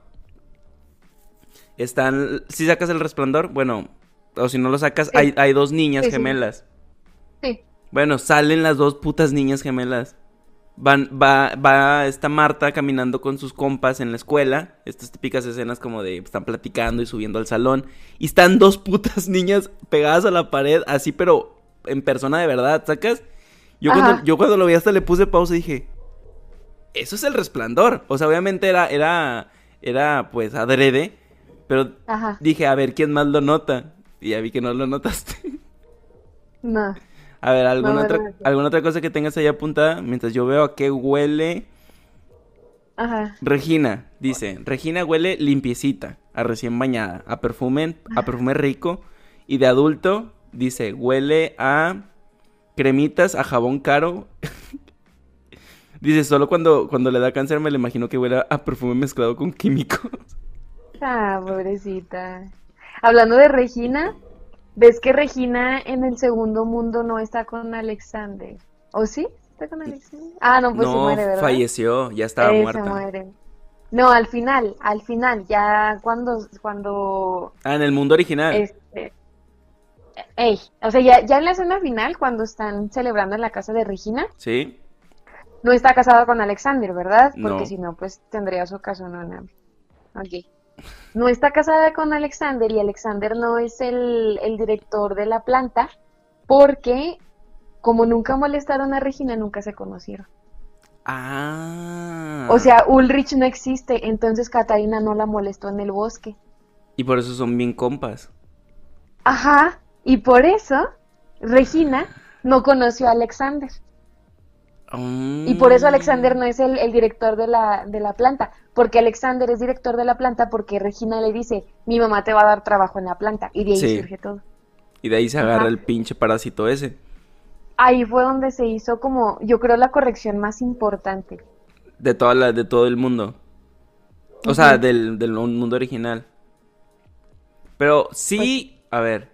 Están... Si sacas El Resplandor, bueno, o si no lo sacas, Sí. hay, hay dos niñas Sí, sí. gemelas. Sí. Bueno, salen las dos putas niñas gemelas. Van, va, va esta Marta caminando con sus compas en la escuela. Estas típicas escenas como de están platicando y subiendo al salón. Y están dos putas niñas pegadas a la pared, así, pero en persona de verdad, ¿sacas? Yo cuando, yo cuando lo vi hasta le puse pausa y dije, eso es el resplandor. O sea, obviamente era, era, era pues adrede, pero Ajá. dije, a ver, ¿quién más lo nota? Y ya vi que no lo notaste. No. A ver, ¿alguna, otra. ¿alguna otra cosa que tengas ahí apuntada? Mientras yo veo a qué huele. Ajá. Regina, dice. Regina huele limpiecita, a recién bañada, a perfume, a perfume rico. Y de adulto, dice, huele a cremitas, a jabón caro. dice, solo cuando, cuando le da cáncer me lo imagino que huele a perfume mezclado con químicos. Ah, pobrecita. Hablando de Regina, ¿ves que Regina en el segundo mundo no está con Alexander? ¿O sí? ¿Está con Alexander? Ah, no, pues no, muere, ¿verdad? falleció, ya estaba Eh, se muerta. muere. No, al final, al final, ya cuando, cuando, Ah, en el mundo original. este, ey, o sea, ya, ya en la escena final, cuando están celebrando en la casa de Regina, ¿Sí? no está casado con Alexander, ¿verdad? Porque No. si no, pues tendría su caso, no, no. Ok. No está casada con Alexander y Alexander no es el, el director de la planta porque como nunca molestaron a Regina, nunca se conocieron. Ah. O sea, Ulrich no existe, entonces Katarina no la molestó en el bosque. Y por eso son bien compas. Ajá, y por eso Regina no conoció a Alexander. Y por eso Alexander no es el, el director de la, de la planta, porque Alexander es director de la planta porque Regina le dice, mi mamá te va a dar trabajo en la planta, y de ahí Sí. surge todo. Y de ahí se agarra Ajá. el pinche parásito ese. Ahí fue donde se hizo como, yo creo, la corrección más importante. De toda la, de todo el mundo. O sea, del, del mundo original. Pero sí, a ver.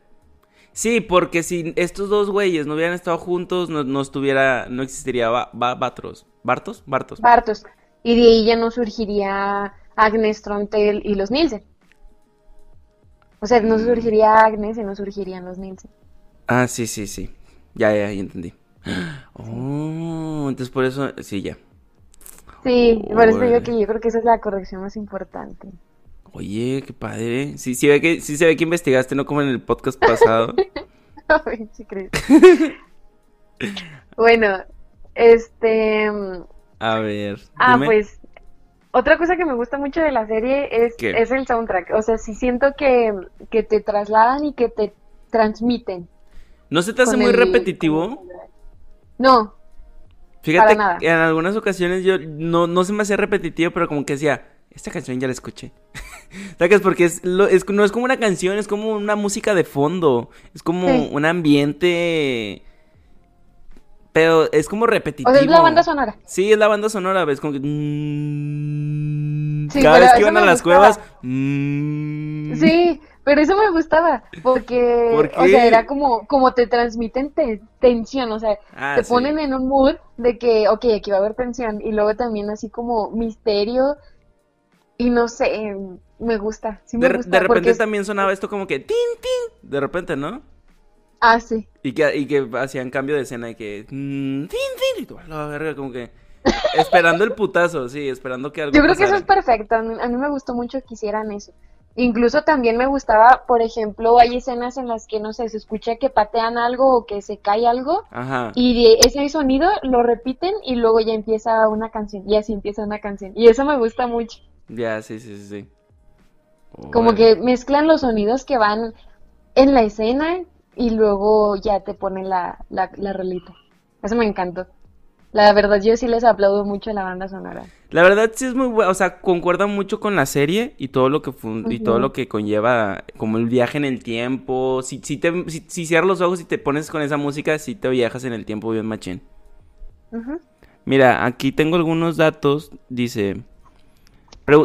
Sí, porque si estos dos güeyes no hubieran estado juntos, no, no estuviera, no existiría Ba- Ba- Batros. ¿Bartos? Bartos. Bartos. Y de ahí ya no surgiría Agnes Trontel y los Nielsen. O sea, no surgiría Agnes y no surgirían los Nielsen. Ah, sí, sí, sí. Ya, ya, ya entendí. Oh, entonces por eso, sí, ya. Sí, por eso digo que yo creo que esa es la corrección más importante. Oye, qué padre. Sí, sí, ve que, sí se ve que investigaste, no como en el podcast pasado. Ay. Bueno, este... A ver. Ah, dime. pues otra cosa que me gusta mucho de la serie es, es el soundtrack. O sea, sí siento que, que te trasladan y que te transmiten. ¿No se te hace muy el- repetitivo? No, Fíjate Para nada. en algunas ocasiones yo no, no se me hacía repetitivo, pero como que decía, esta canción ya la escuché. ¿Sabes? Porque es, lo- es- no es como una canción, es como una música de fondo. Es como Sí. un ambiente. Pero es como repetitivo. O sea, es la banda sonora. Sí, es la banda sonora, ves como que. mm, Sí, cada vez que iban a las gustaba. cuevas. mm, Sí, pero eso me gustaba, porque, ¿Por o sea, era como, como te transmiten te- tensión, o sea, Ah, te sí. ponen en un mood de que, ok, aquí va a haber tensión, y luego también así como misterio, y no sé, me gusta, sí me De, gusta, de repente es- también sonaba esto como que. ¡Tin, tin! De repente, ¿no? Ah, sí, Y que, y que hacían cambio de escena y que. mm, tin, tin, y tú, la verga, como que. Esperando el putazo, sí, esperando que algo yo creo que eso es perfecto, a mí, a mí me gustó mucho que hicieran eso. Incluso también me gustaba, por ejemplo, hay escenas en las que, no sé, se escucha que patean algo o que se cae algo, Ajá. Y ese sonido lo repiten y luego ya empieza una canción. Y así empieza una canción. Y eso me gusta mucho. Ya, sí, sí, sí. sí. Como que mezclan los sonidos que van en la escena y luego ya te ponen la, la, la rolita. Eso me encantó. La verdad, yo sí les aplaudo mucho a la banda sonora. La verdad sí es muy bueno, o sea, concuerda mucho con la serie y todo lo que fun- y todo lo que conlleva como el viaje en el tiempo. Si, si te si, si cierras los ojos y te pones con esa música, sí te viajas en el tiempo bien machín. Mira, aquí tengo algunos datos. Dice.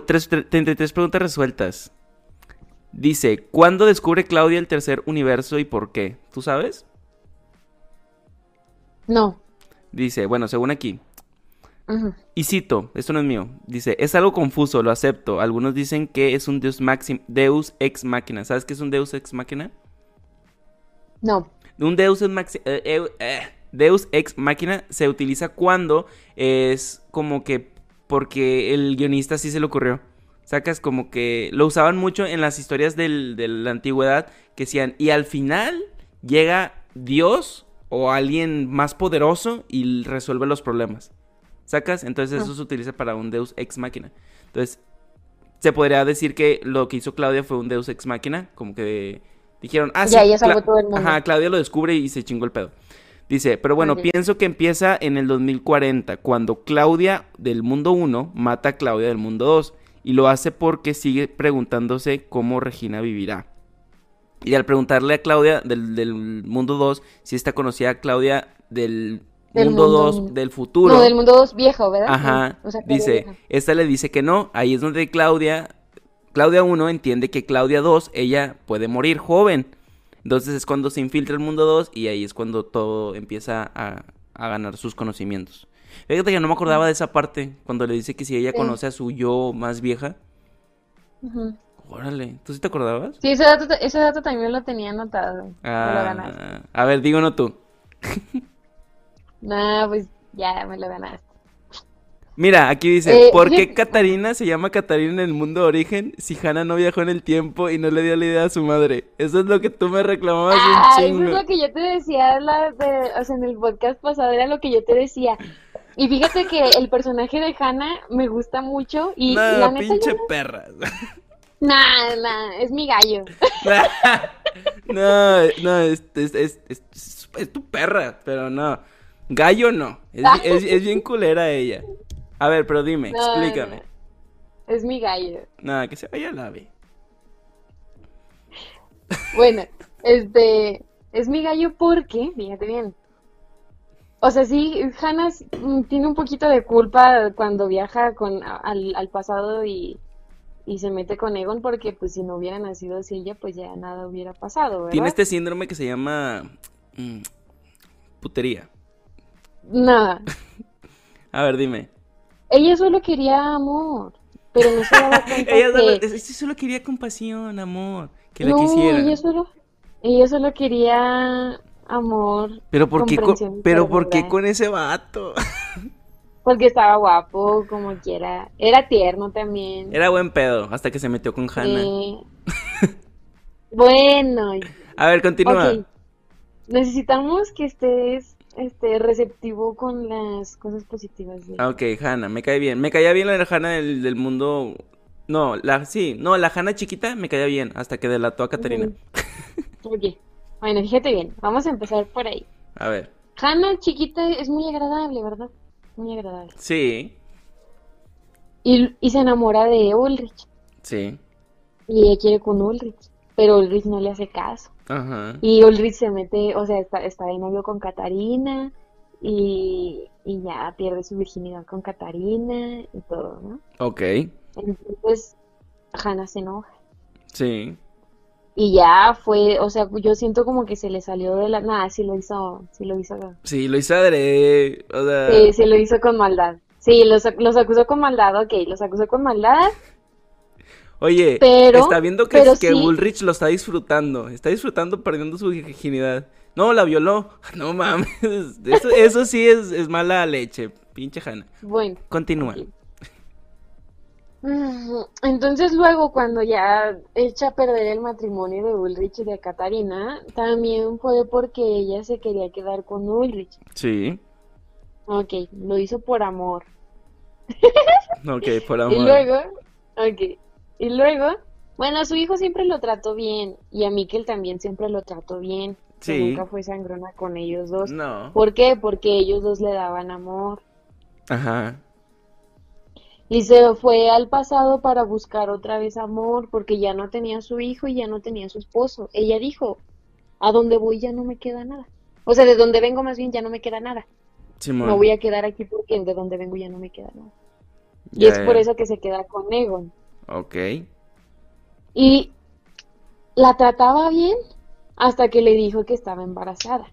tres- tre- 33 preguntas resueltas. Dice: ¿Cuándo descubre Claudia el tercer universo y por qué? ¿Tú sabes? No. Dice: Bueno, según aquí. Y cito: Esto no es mío. Dice: Es algo confuso, lo acepto. Algunos dicen que es un Deus, maxim- Deus ex máquina. ¿Sabes qué es un Deus ex máquina? No. Un Deus ex, eh, eh, eh, Deus ex máquina se utiliza cuando es como que porque el guionista sí se le ocurrió. Sacas como que lo usaban mucho en las historias del- de la antigüedad que decían, y al final llega Dios o alguien más poderoso y resuelve los problemas. ¿Sacas? Entonces eso Ah. se utiliza para un Deus ex máquina. Entonces, se podría decir que lo que hizo Claudia fue un Deus ex máquina, como que dijeron, ah, sí, Ya, ya Cla- todo el mundo. Ajá, Claudia lo descubre y se chingó el pedo. Dice, pero bueno, pienso que empieza en el 2040, cuando Claudia del mundo 1 mata a Claudia del mundo 2. Y lo hace porque sigue preguntándose cómo Regina vivirá. Y al preguntarle a Claudia del, del mundo 2 si esta conocía a Claudia del, Del mundo mundo 2 uno. del futuro. No, del mundo 2 viejo, ¿verdad? Ajá. O sea, Claudia dice, vieja. esta le dice que no. Ahí es donde Claudia, Claudia 1 entiende que Claudia 2, ella puede morir joven. Entonces es cuando se infiltra el mundo 2 y ahí es cuando todo empieza a, a ganar sus conocimientos. Fíjate que no me acordaba de esa parte, cuando le dice que si ella Sí. conoce a su yo más vieja. Ujú. Órale, ¿tú sí te acordabas? Sí, ese dato, ese dato también lo tenía anotado. Me lo ganaste. Ah, a ver, díganos tú. Nah, pues ya me lo ganaste. Mira, aquí dice, Eh, ¿por qué Catarina se llama Catarina en el mundo de origen si Hannah no viajó en el tiempo y no le dio la idea a su madre? Eso es lo que tú me reclamabas Ah, un eso chingo. es lo que yo te decía la de- o sea, en el podcast pasado, era lo que yo te decía. Y fíjate que el personaje de Hannah me gusta mucho y No, la neta pinche yo- perra. Nah, nah, es mi gallo. no, no, es, es, es, es- tu perra, pero no. Gallo no. Es, es bien culera ella. A ver, pero dime, No, explícame. no, Es mi gallo. Nada, que se vaya la ave. Bueno, este, es mi gallo porque, fíjate bien. O sea, sí, Hannah mm, tiene un poquito de culpa cuando viaja con, al, al pasado y, y se mete con Egon porque pues si no hubiera nacido así ella, pues ya nada hubiera pasado, ¿verdad? Tiene este síndrome que se llama mm, putería. Nada. A ver, dime. Ella solo quería amor, pero no se daba cuenta Ella solo, que... solo quería compasión, amor, que la No, ella solo, ella solo quería amor, Pero ¿por qué, con, pero ¿por qué ternura. con ese vato? Porque estaba guapo, como quiera. Era tierno también. Era buen pedo, hasta que se metió con Hannah. Eh, Bueno, A ver, continúa. Necesitamos que estés este, receptivo con las cosas positivas de... Ah, Ok, Hannah, me cae bien. Me caía bien la Hannah del, del mundo. No, la sí, no, la Hannah chiquita me caía bien, hasta que delató a Caterina. Ok. Bueno, fíjate bien. Vamos a empezar por ahí. A ver. Hannah chiquita es muy agradable, ¿verdad? muy agradable. Sí, Y, y se enamora de Ulrich. sí. Y ella quiere con Ulrich. Pero Ulrich no le hace caso. Ajá. Y Ulrich se mete, o sea, está, está de novio con Catarina. Y, y ya pierde su virginidad con Catarina y todo, ¿no? Ok, Entonces, Hannah se enoja. sí. Y ya fue, o sea, yo siento como que se le salió de la... Nada, sí lo hizo, sí lo hizo. Sí, lo hizo adrede, o sea... Sí, sí lo hizo con maldad. Sí, los, los acusó con maldad, ok, los acusó con maldad. Oye, Pero- está viendo que, pero que sí. Bullrich lo está disfrutando. Está disfrutando perdiendo su virginidad. No, la violó. No mames. Eso, eso sí es, es mala leche. Pinche Hanna. Bueno. Continúa. Entonces luego cuando ya echa a perder el matrimonio de Ulrich y de Catarina, también fue porque ella se quería quedar con Ulrich. Sí. Ok, lo hizo por amor. Ok, por Y amor. luego, ok, y luego, bueno, a su hijo siempre lo trató bien y a Mikkel también siempre lo trató bien. que Sí. nunca fue sangrona con ellos dos. No. ¿Por qué? Porque ellos dos le daban amor. Ajá. Y se fue al pasado para buscar otra vez amor, porque ya no tenía su hijo y ya no tenía su esposo. Ella dijo, a donde voy ya no me queda nada. O sea, de donde vengo más bien ya no me queda nada. Me voy a quedar aquí porque de donde vengo ya no me queda nada. Y es por eso que se queda con Egon. Ok. Y la trataba bien hasta que le dijo que estaba embarazada.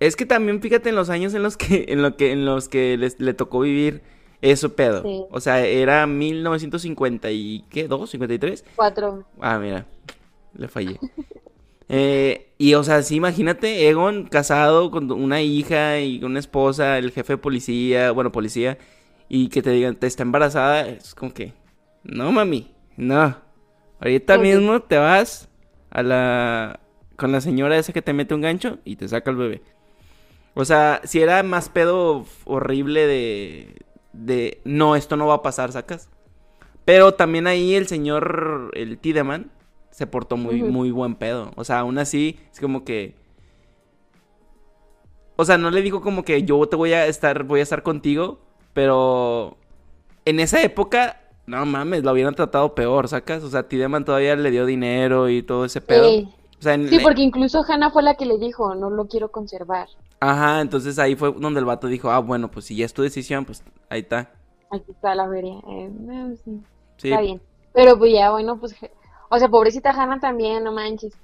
Es que también fíjate en los años en los que, en lo que, en los que les- le tocó vivir eso pedo. Sí. O sea, era 1950 y ¿qué? ¿Dos? ¿53? Cuatro. Ah, mira, le fallé. Eh, y o sea, sí, imagínate, Egon casado con una hija y una esposa, el jefe de policía, bueno, policía, y que te digan, te está embarazada, es como que, no mami, no. Ahorita mismo te vas a la, con la señora esa que te mete un gancho y te saca el bebé. O sea, si era más pedo horrible de, de, no, esto no va a pasar, sacas. Pero también ahí el señor, el Tideman, se portó muy, muy buen pedo. O sea, aún así, es como que. O sea, no le dijo como que yo te voy a estar, voy a estar contigo, pero en esa época, no mames, lo hubieran tratado peor, ¿sacas? O sea, Tideman todavía le dio dinero y todo ese pedo. Sí. O sea, en- Sí, porque incluso Hannah fue la que le dijo, no lo quiero conservar. Ajá, entonces ahí fue donde el vato dijo, ah, bueno, pues si ya es tu decisión, pues ahí está. Aquí está la feria. Eh, no, sí, Sí, está bien. Pero pues ya, bueno, pues, o sea, pobrecita Hannah también, no manches.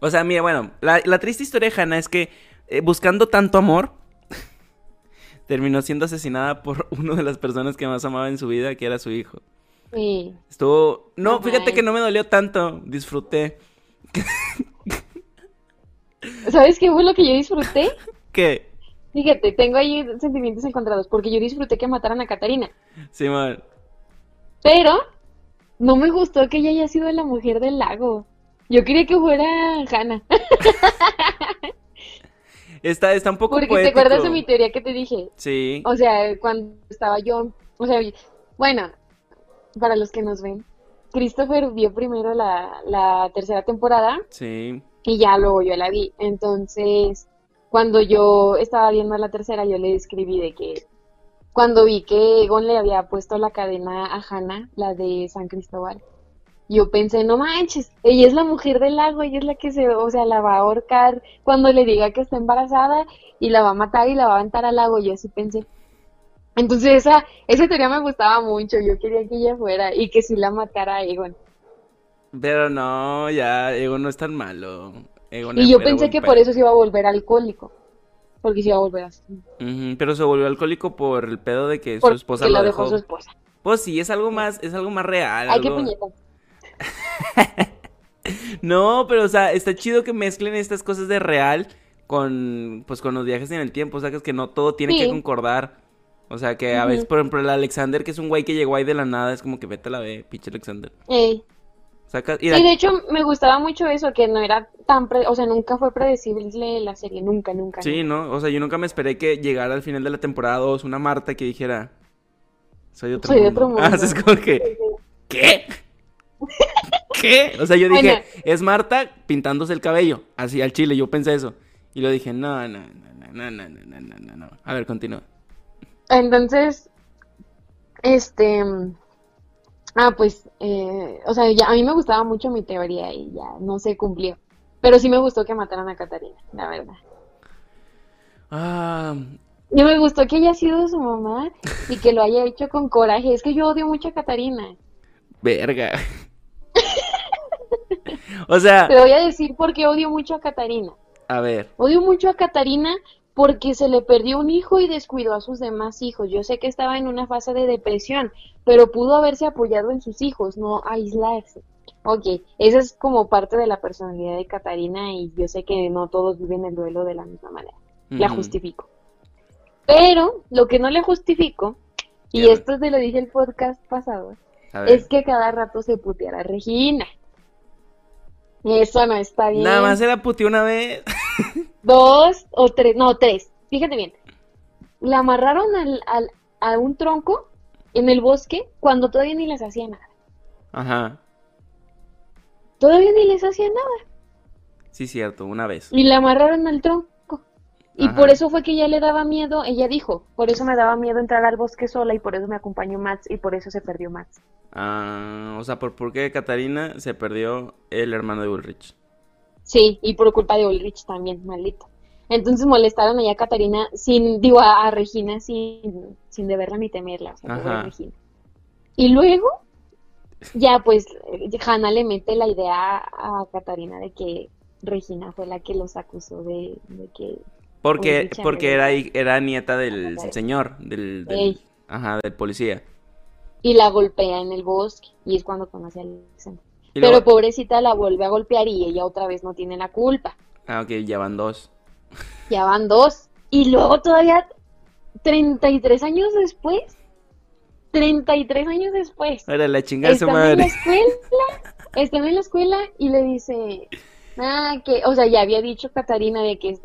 O sea, mira, bueno, la, la triste historia de Hannah es que eh, buscando tanto amor, terminó siendo asesinada por una de las personas que más amaba en su vida, que era su hijo. Sí. Estuvo... No, No fíjate que no me dolió tanto, disfruté. ¿Sabes qué fue lo que yo disfruté? ¿Qué? Fíjate, tengo ahí sentimientos encontrados, porque yo disfruté que mataran a Catarina, Simón. pero no me gustó que ella haya sido la mujer del lago. Yo quería que fuera Hannah, Está, está un poco porque te acuerdas de mi teoría que te dije. Sí. O sea, cuando estaba yo, o sea, bueno, para los que nos ven, Christopher vio primero la, la tercera temporada Sí. Y ya luego yo la vi. Entonces, cuando yo estaba viendo la tercera, yo le escribí de que cuando vi que Egon le había puesto la cadena a Hannah, la de San Cristóbal, yo pensé, no manches, ella es la mujer del lago, ella es la que se, o sea, la va a ahorcar cuando le diga que está embarazada y la va a matar y la va a aventar al lago, yo así pensé. Entonces esa, esa teoría me gustaba mucho, yo quería que ella fuera y que sí la matara a Egon. Pero no, ya, Egon no es tan malo. Egon Y yo pensé que pedo. por eso se iba a volver alcohólico, porque se iba a volver así. Pero se volvió alcohólico por el pedo de que su esposa lo lo dejó dejó. su esposa. Pues sí, es algo más, es algo más real. Ay, qué algo- puñeta. No, pero o sea, está chido que mezclen estas cosas de real con, pues, con los viajes en el tiempo. O sea, que es que no todo tiene que concordar. O sea, que a veces, por ejemplo, el Alexander, que es un güey que llegó ahí de la nada, es como que vete a la ve, pinche Alexander. Ey. Saca, Sí, de hecho me gustaba mucho eso, que no era tan, pre- o sea, nunca fue predecible la serie, nunca, nunca. Sí, nunca. ¿no? O sea, yo nunca me esperé que llegara al final de la temporada 2 una Marta que dijera, soy de otro Soy de mundo. otro mundo. Ah, es como que, ¿qué? ¿Qué? O sea, yo dije, Bueno. es Marta pintándose el cabello, así al chile, yo pensé eso. Y lo dije, no, no, no, no, no, no, no, no, no, no. A ver, continúa. Entonces, este, ah, pues, eh, o sea, ya, a mí me gustaba mucho mi teoría y ya no se cumplió. Pero sí me gustó que mataran a Catarina, la verdad. Ah, Y me gustó que haya sido su mamá y que lo haya hecho con coraje. Es que yo odio mucho a Catarina. verga. O sea, Te voy a decir por qué odio mucho a Catarina. a ver, Odio mucho a Catarina porque se le perdió un hijo y descuidó a sus demás hijos. Yo sé que estaba en una fase de depresión, pero pudo haberse apoyado en sus hijos, no aislarse. Ok, esa es como parte de la personalidad de Catarina y yo sé que no todos viven el duelo de la misma manera. La justifico. Pero lo que no le justifico, y Ya. esto te lo dije el podcast pasado, es que cada rato se puteara a Regina. Eso no está bien. Nada más se la puteó una vez. Dos o tres, no, tres. Fíjate bien. La amarraron al, al- a un tronco en el bosque cuando todavía ni les hacía nada. Ajá. Todavía ni les hacía nada. Sí, cierto, una vez. Y la amarraron al tronco. Y Ajá. por eso fue que ella le daba miedo, ella dijo, por eso me daba miedo entrar al bosque sola y por eso me acompañó Max y por eso se perdió Max. Ah, o sea, por porque Catarina se perdió el hermano de Ulrich. Sí, y por culpa de Ulrich también, maldito. Entonces molestaron allá a Catarina sin, digo, a, a Regina sin, sin deberla ni temerla, o sea. Regina. Y luego, ya pues, Hannah le mete la idea a Catarina de que Regina fue la que los acusó de, de que, Porque, Ulrich porque era, era nieta del señor, del, ajá, del policía. y la golpea en el bosque, y es cuando conoce a Alexander. Y Pero luego- pobrecita la vuelve a golpear y ella otra vez no tiene la culpa. Ah, ok, ya van dos. Ya van dos. Y luego todavía 33 años después. 33 años después. Ahora la chingada su Están en la madre. escuela. Están en la escuela y le dice. Ah, que. O sea, ya había dicho Catarina de que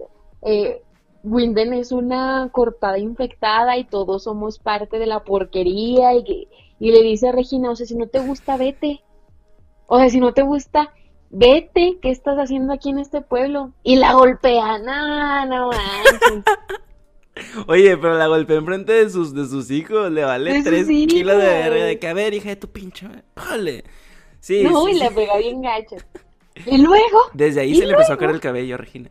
eh, Winden es una cortada infectada y todos somos parte de la porquería. Y, que, y le dice a Regina: O sea, si no te gusta, vete. O sea, si no te gusta, vete. ¿Qué estás haciendo aquí en este pueblo? Y la golpea. No, no manches. Oye, pero la golpeó enfrente de sus, de sus hijos. Le vale De tres kilos de verga. De que, a ver, hija de tu pinche. ¡Jale! Sí, No, sí, y la sí. pega bien gacha. Y luego, Desde ahí ¿Y se le empezó a caer el cabello Regina.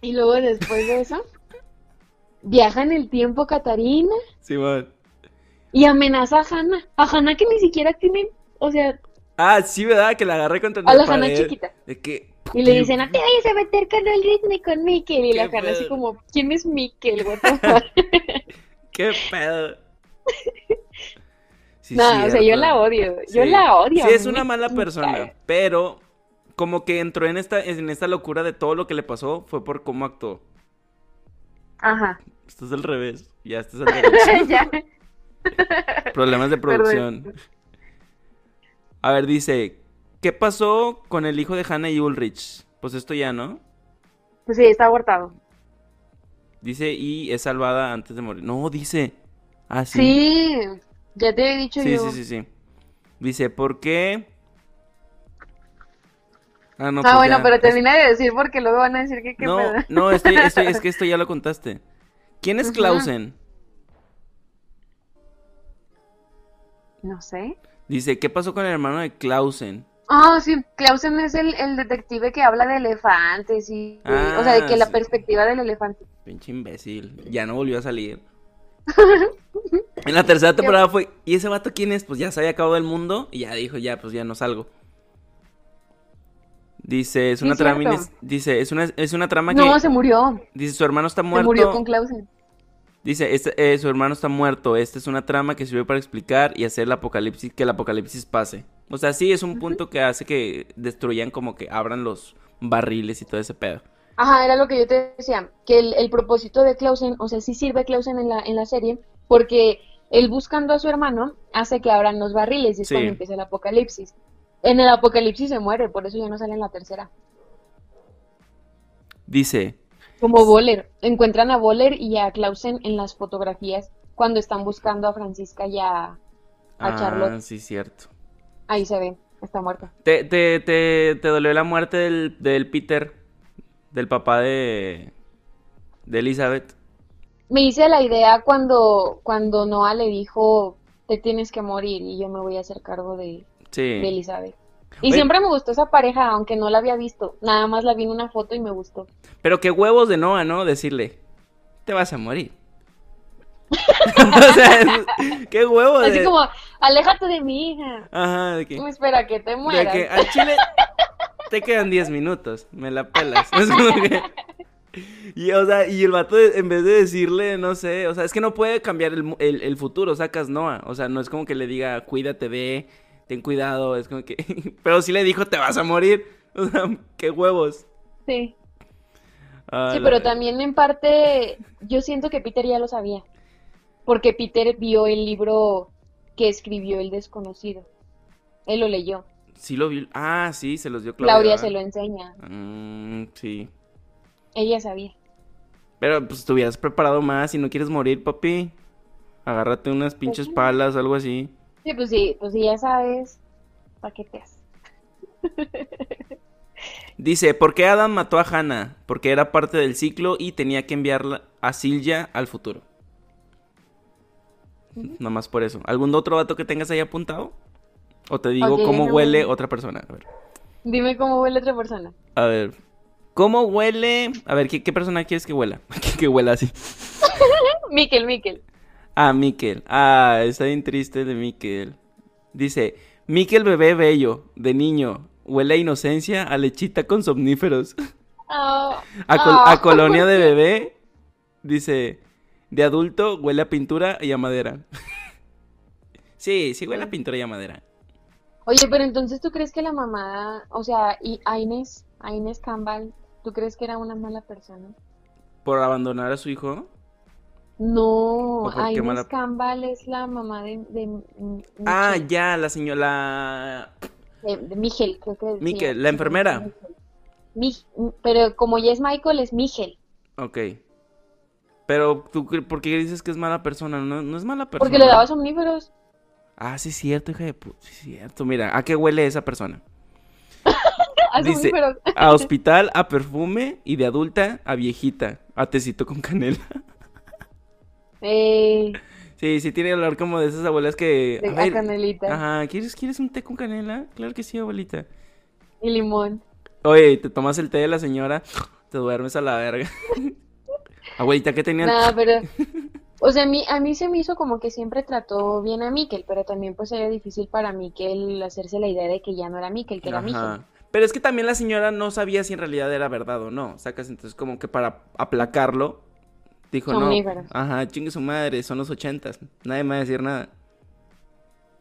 y luego después de eso, viaja en el tiempo Catarina Simón. y amenaza a Hannah. A Hannah que ni siquiera tiene, o sea, Ah, sí, ¿verdad? Que la agarré contra A la la Hannah pared. chiquita. De que. y le dicen, no te vayas a meter con el ritmo con Mikkel. Y la Qué Hannah así como, ¿quién es Mikkel? ¿Qué pedo? Sí, no, o sea, yo la odio. Yo la odio. Sí, a es una mala persona, pero como que entró en esta, en esta locura de todo lo que le pasó fue por cómo actuó. Ajá. Esto es al revés, ya estás al derecho. ya. Problemas de Perdón. A ver, dice, ¿qué pasó con el hijo de Hannah y Ulrich? Pues esto ya, ¿no? Pues sí, está abortado. Dice, y es salvada antes de morir. No, dice. Ah, sí. Sí, ya te he dicho Sí, yo. sí, sí, sí. Dice, ¿por qué? Ah, no, ah, pues bueno, ya, pero termina de decir porque luego van a decir que qué No, pedo. no, estoy, estoy- es que esto ya lo contaste. ¿Quién es. Clausen? No sé. Dice, ¿qué pasó con el hermano de Clausen? Ah, sí, Clausen es el, el detective que habla de elefantes y, Ah, o sea, de que la perspectiva del elefante. Pinche imbécil. Ya no volvió a salir. En la tercera temporada fue, ¿y ese vato quién es? Pues ya se había acabado el mundo y ya dijo, ya, pues ya no salgo. Dice, es Sí, una trama, dice, es una, es una trama No, que, se murió. dice, su hermano está Se muerto. murió con Clausen. Dice, este, eh, su hermano está muerto. Esta es una trama que sirve para explicar y hacer el apocalipsis, que el apocalipsis pase. O sea, sí, es un punto que hace que destruyan como que abran los barriles y todo ese pedo. Ajá, era lo que yo te decía, que el, el propósito de Clausen, o sea, sí sirve Clausen en la, en la serie, porque él buscando a su hermano hace que abran los barriles y es Sí. cuando empieza el apocalipsis. En el apocalipsis se muere, por eso ya no sale en la tercera. Dice, Como Boller. Encuentran a Boller y a Clausen en las fotografías cuando están buscando a Francisca y a, a ah, Charlotte. sí, cierto. Ahí se ve, está muerta. ¿Te, te, te, te dolió la muerte del, del Peter, del papá de, de Elizabeth? me hice la idea cuando, cuando Noah le dijo, te tienes que morir y yo me voy a hacer cargo de, Sí. de Elizabeth. Y Oye. siempre me gustó esa pareja, aunque no la había visto. Nada más la vi en una foto y me gustó. Pero qué huevos de Noah, ¿no? Decirle, te vas a morir. o sea, es- qué huevos Así de... como, aléjate de mi hija. Ajá, de que... Espera que te De mueras. que al chile te quedan 10 minutos, me la pelas. Es como que... Y, o sea, y el vato, en vez de decirle, no sé, o sea, es que no puede cambiar el, el, el futuro, sacas Noah. O sea, no es como que le diga, cuídate de, ten cuidado, es como que... Pero sí le dijo, te vas a morir. O sea, qué huevos. Sí. Ah, Sí, pero también en parte yo siento que Peter ya lo sabía, porque Peter vio el libro que escribió el desconocido. Él lo leyó. Sí lo vi. Ah, sí, se los dio Claudia. Claudia se lo enseña. Mm, sí. Ella sabía. Pero pues te hubieras preparado más si no quieres morir, papi. Agárrate unas pinches sí. palas algo así. Sí, pues sí, pues sí, ya sabes, ¿para qué te haces? Dice, ¿por qué Adam mató a Hannah? Porque era parte del ciclo y tenía que enviarla a Silja al futuro. Nada más por eso. ¿Algún otro dato que tengas ahí apuntado? O te digo cómo huele otra persona. A ver. Dime cómo huele otra persona. A ver. ¿Cómo huele? A ver, ¿qué, qué persona quieres que huela? que huela así. Miquel, Miquel. Ah, Miquel. Ah, está bien triste de Miquel. Dice, Miquel bebé bello, de niño, huele a inocencia, a lechita con somníferos. Ah, A, col- a colonia ¿por de bebé, dice, de adulto huele a pintura y a madera. sí, sí huele a pintura y a madera. Oye, pero entonces tú crees que la mamá, o sea, y a Inés, a Inés Campbell, ¿tú crees que era una mala persona? ¿Por abandonar a su hijo? No, Inés mala- Campbell es la mamá de, Ah, ya, la señora... de, de Michel, creo que Miquel, sí, la enfermera. Pero como ya es Michael, es Michel, Ok. Pero, ¿tú por qué dices que es mala persona? No, no es mala persona. porque le daba somníferos. Ah, sí es cierto, hija de puta. Sí es cierto. Mira, ¿a qué huele esa persona? A Dice, a hospital, a perfume y de adulta a viejita. A tecito con canela. Sí, sí tiene olor como de esas abuelas que... de- a canelita Ajá, ¿quieres, ¿quieres un té con canela? Claro que sí, abuelita. y limón. Oye, te tomas el té de la señora, te duermes a la verga. Abuelita, ¿qué tenía? Nada, pero, o sea, a mí, a mí se me hizo como que siempre trató bien a Miquel, pero también pues era difícil para Miquel hacerse la idea de que ya no era Miquel, que era Michel. Ajá. Pero es que también la señora no sabía si en realidad era verdad o no. Sacas entonces como que para aplacarlo, dijo no. Ajá, chingue su madre, son los ochentas. Nadie me va a decir nada.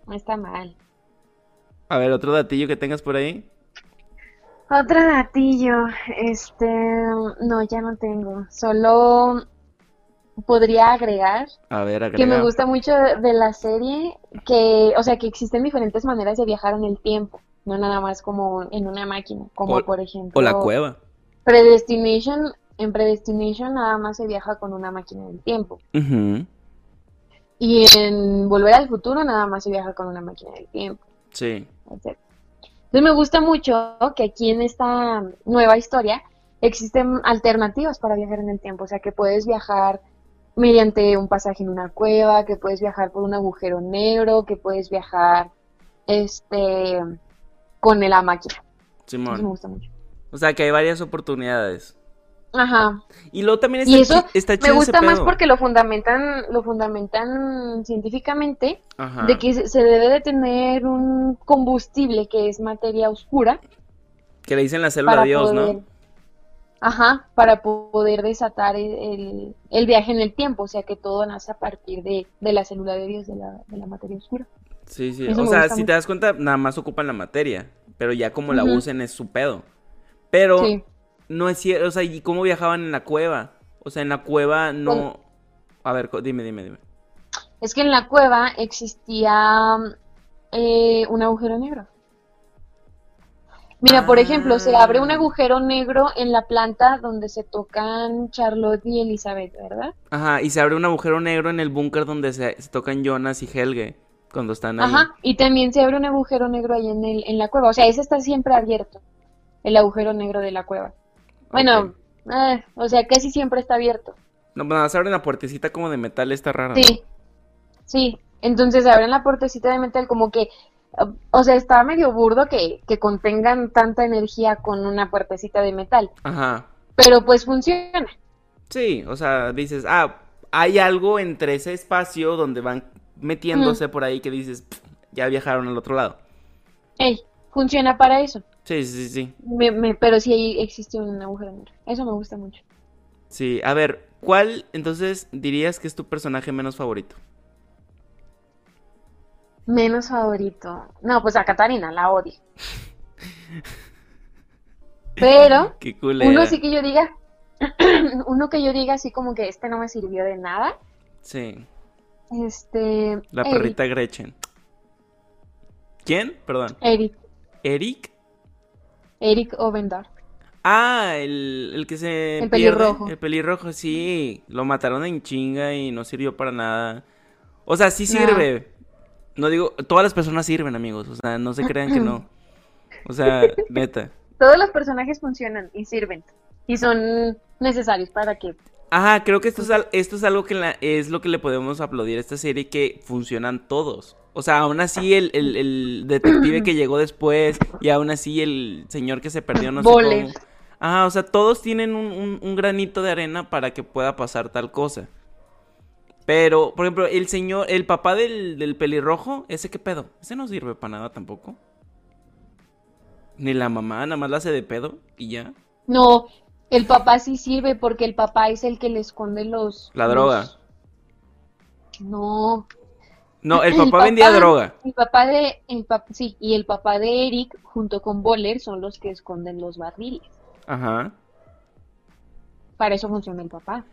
No está mal. A ver, otro datillo que tengas por ahí. Otro datillo, este, no, ya no tengo. Solo podría agregar A ver, que me agrega. gusta mucho de de la serie, que, o sea, que existen diferentes maneras de viajar en el tiempo, no nada más como en una máquina, como O- por ejemplo O la cueva. Predestination, en Predestination nada más se viaja con una máquina del tiempo. Y en Volver al Futuro nada más se viaja con una máquina del tiempo, Sí. etc. Entonces me gusta mucho que aquí en esta nueva historia existen alternativas para viajar en el tiempo, o sea que puedes viajar mediante un pasaje en una cueva, que puedes viajar por un agujero negro, que puedes viajar este con la máquina. Eso me Simón. gusta mucho. O sea que hay varias oportunidades. Ajá. Y luego también Y está, eso chi- está me chido ese gusta más pedo. porque lo fundamentan, lo fundamentan científicamente Ajá. de que se debe de tener un combustible que es materia oscura Que le dicen la célula de Dios, poder, ¿no? ajá, para poder desatar el, el- viaje en el tiempo, o sea que todo nace a partir de, de la célula de Dios, de la, de la materia oscura. Sí, sí. Eso O me sea, si mucho. te das cuenta, nada más ocupan la materia. Pero ya como la usen es su pedo. Pero Sí. No es cierto. O sea, ¿y cómo viajaban en la cueva? O sea, en la cueva no. A ver, dime, dime, dime. Es que en la cueva existía eh, un agujero negro. Mira, por ejemplo, se abre un Ah. agujero negro en la planta donde se tocan Charlotte y Elizabeth, ¿verdad? Ajá, y se abre un agujero negro en el búnker donde se, se tocan Jonas y Helge cuando están ahí. Ajá, y también se abre un agujero negro ahí en el, en la cueva. O sea, ese está siempre abierto, el agujero negro de la cueva. Bueno, eh, o sea, casi siempre está abierto. No, nada, se abren la puertecita como de metal, está rara. Sí, sí. Entonces abren la puertecita de metal como que, o sea, está medio burdo que, que contengan tanta energía con una puertecita de metal. Ajá. Pero pues funciona. Sí, o sea, dices, ah, hay algo entre ese espacio donde van metiéndose por ahí que dices, "Pff, ya viajaron al otro lado. Ey, funciona para eso. Sí, sí, sí. Me- me- pero sí ahí existe un agujero negro. Eso me gusta mucho. Sí, a ver, ¿cuál entonces dirías que es tu personaje menos favorito? Menos favorito. No, pues a Catarina, la odio. Pero Qué uno sí que yo diga, uno que yo diga así como que este no me sirvió de nada. Sí, Este. la Eric. perrita Gretchen. ¿Quién? Perdón. Eric. ¿Eric? Eric Ovendar. Ah, el, el que se El pierde. pelirrojo. El pelirrojo, sí. Lo mataron en chinga y no sirvió para nada. O sea, sí sirve. No digo, todas las personas sirven, amigos. O sea, no se crean que no. O sea, neta. Todos los personajes funcionan y sirven. Y son necesarios para que. Ajá, creo que esto es, esto es algo que la- es lo que le podemos aplaudir a esta serie, que funcionan todos. O sea, aún así el, el- el detective que llegó después y aún así el señor que se perdió, no sé Boller. cómo. Ajá, o sea, todos tienen un, un- un granito de arena para que pueda pasar tal cosa. Pero, por ejemplo, el señor, el papá del, del pelirrojo, ese qué pedo, ese no sirve para nada tampoco. Ni la mamá, nada más la hace de pedo y ya. No, el papá sí sirve porque el papá es el que le esconde los. La los- droga. No. No, el papá vendía droga. El papá de. El pap- sí, y el papá de Eric, junto con Boller, son los que esconden los barriles. Ajá. Para eso funciona el papá.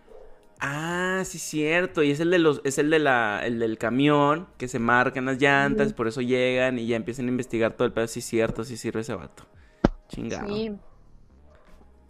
Ah, sí, cierto. Y es el de los, es el de la, el del camión que se marcan las llantas, por eso llegan y ya empiezan a investigar todo el pedo. Sí, cierto, sí sirve ese vato. Chingado. Sí,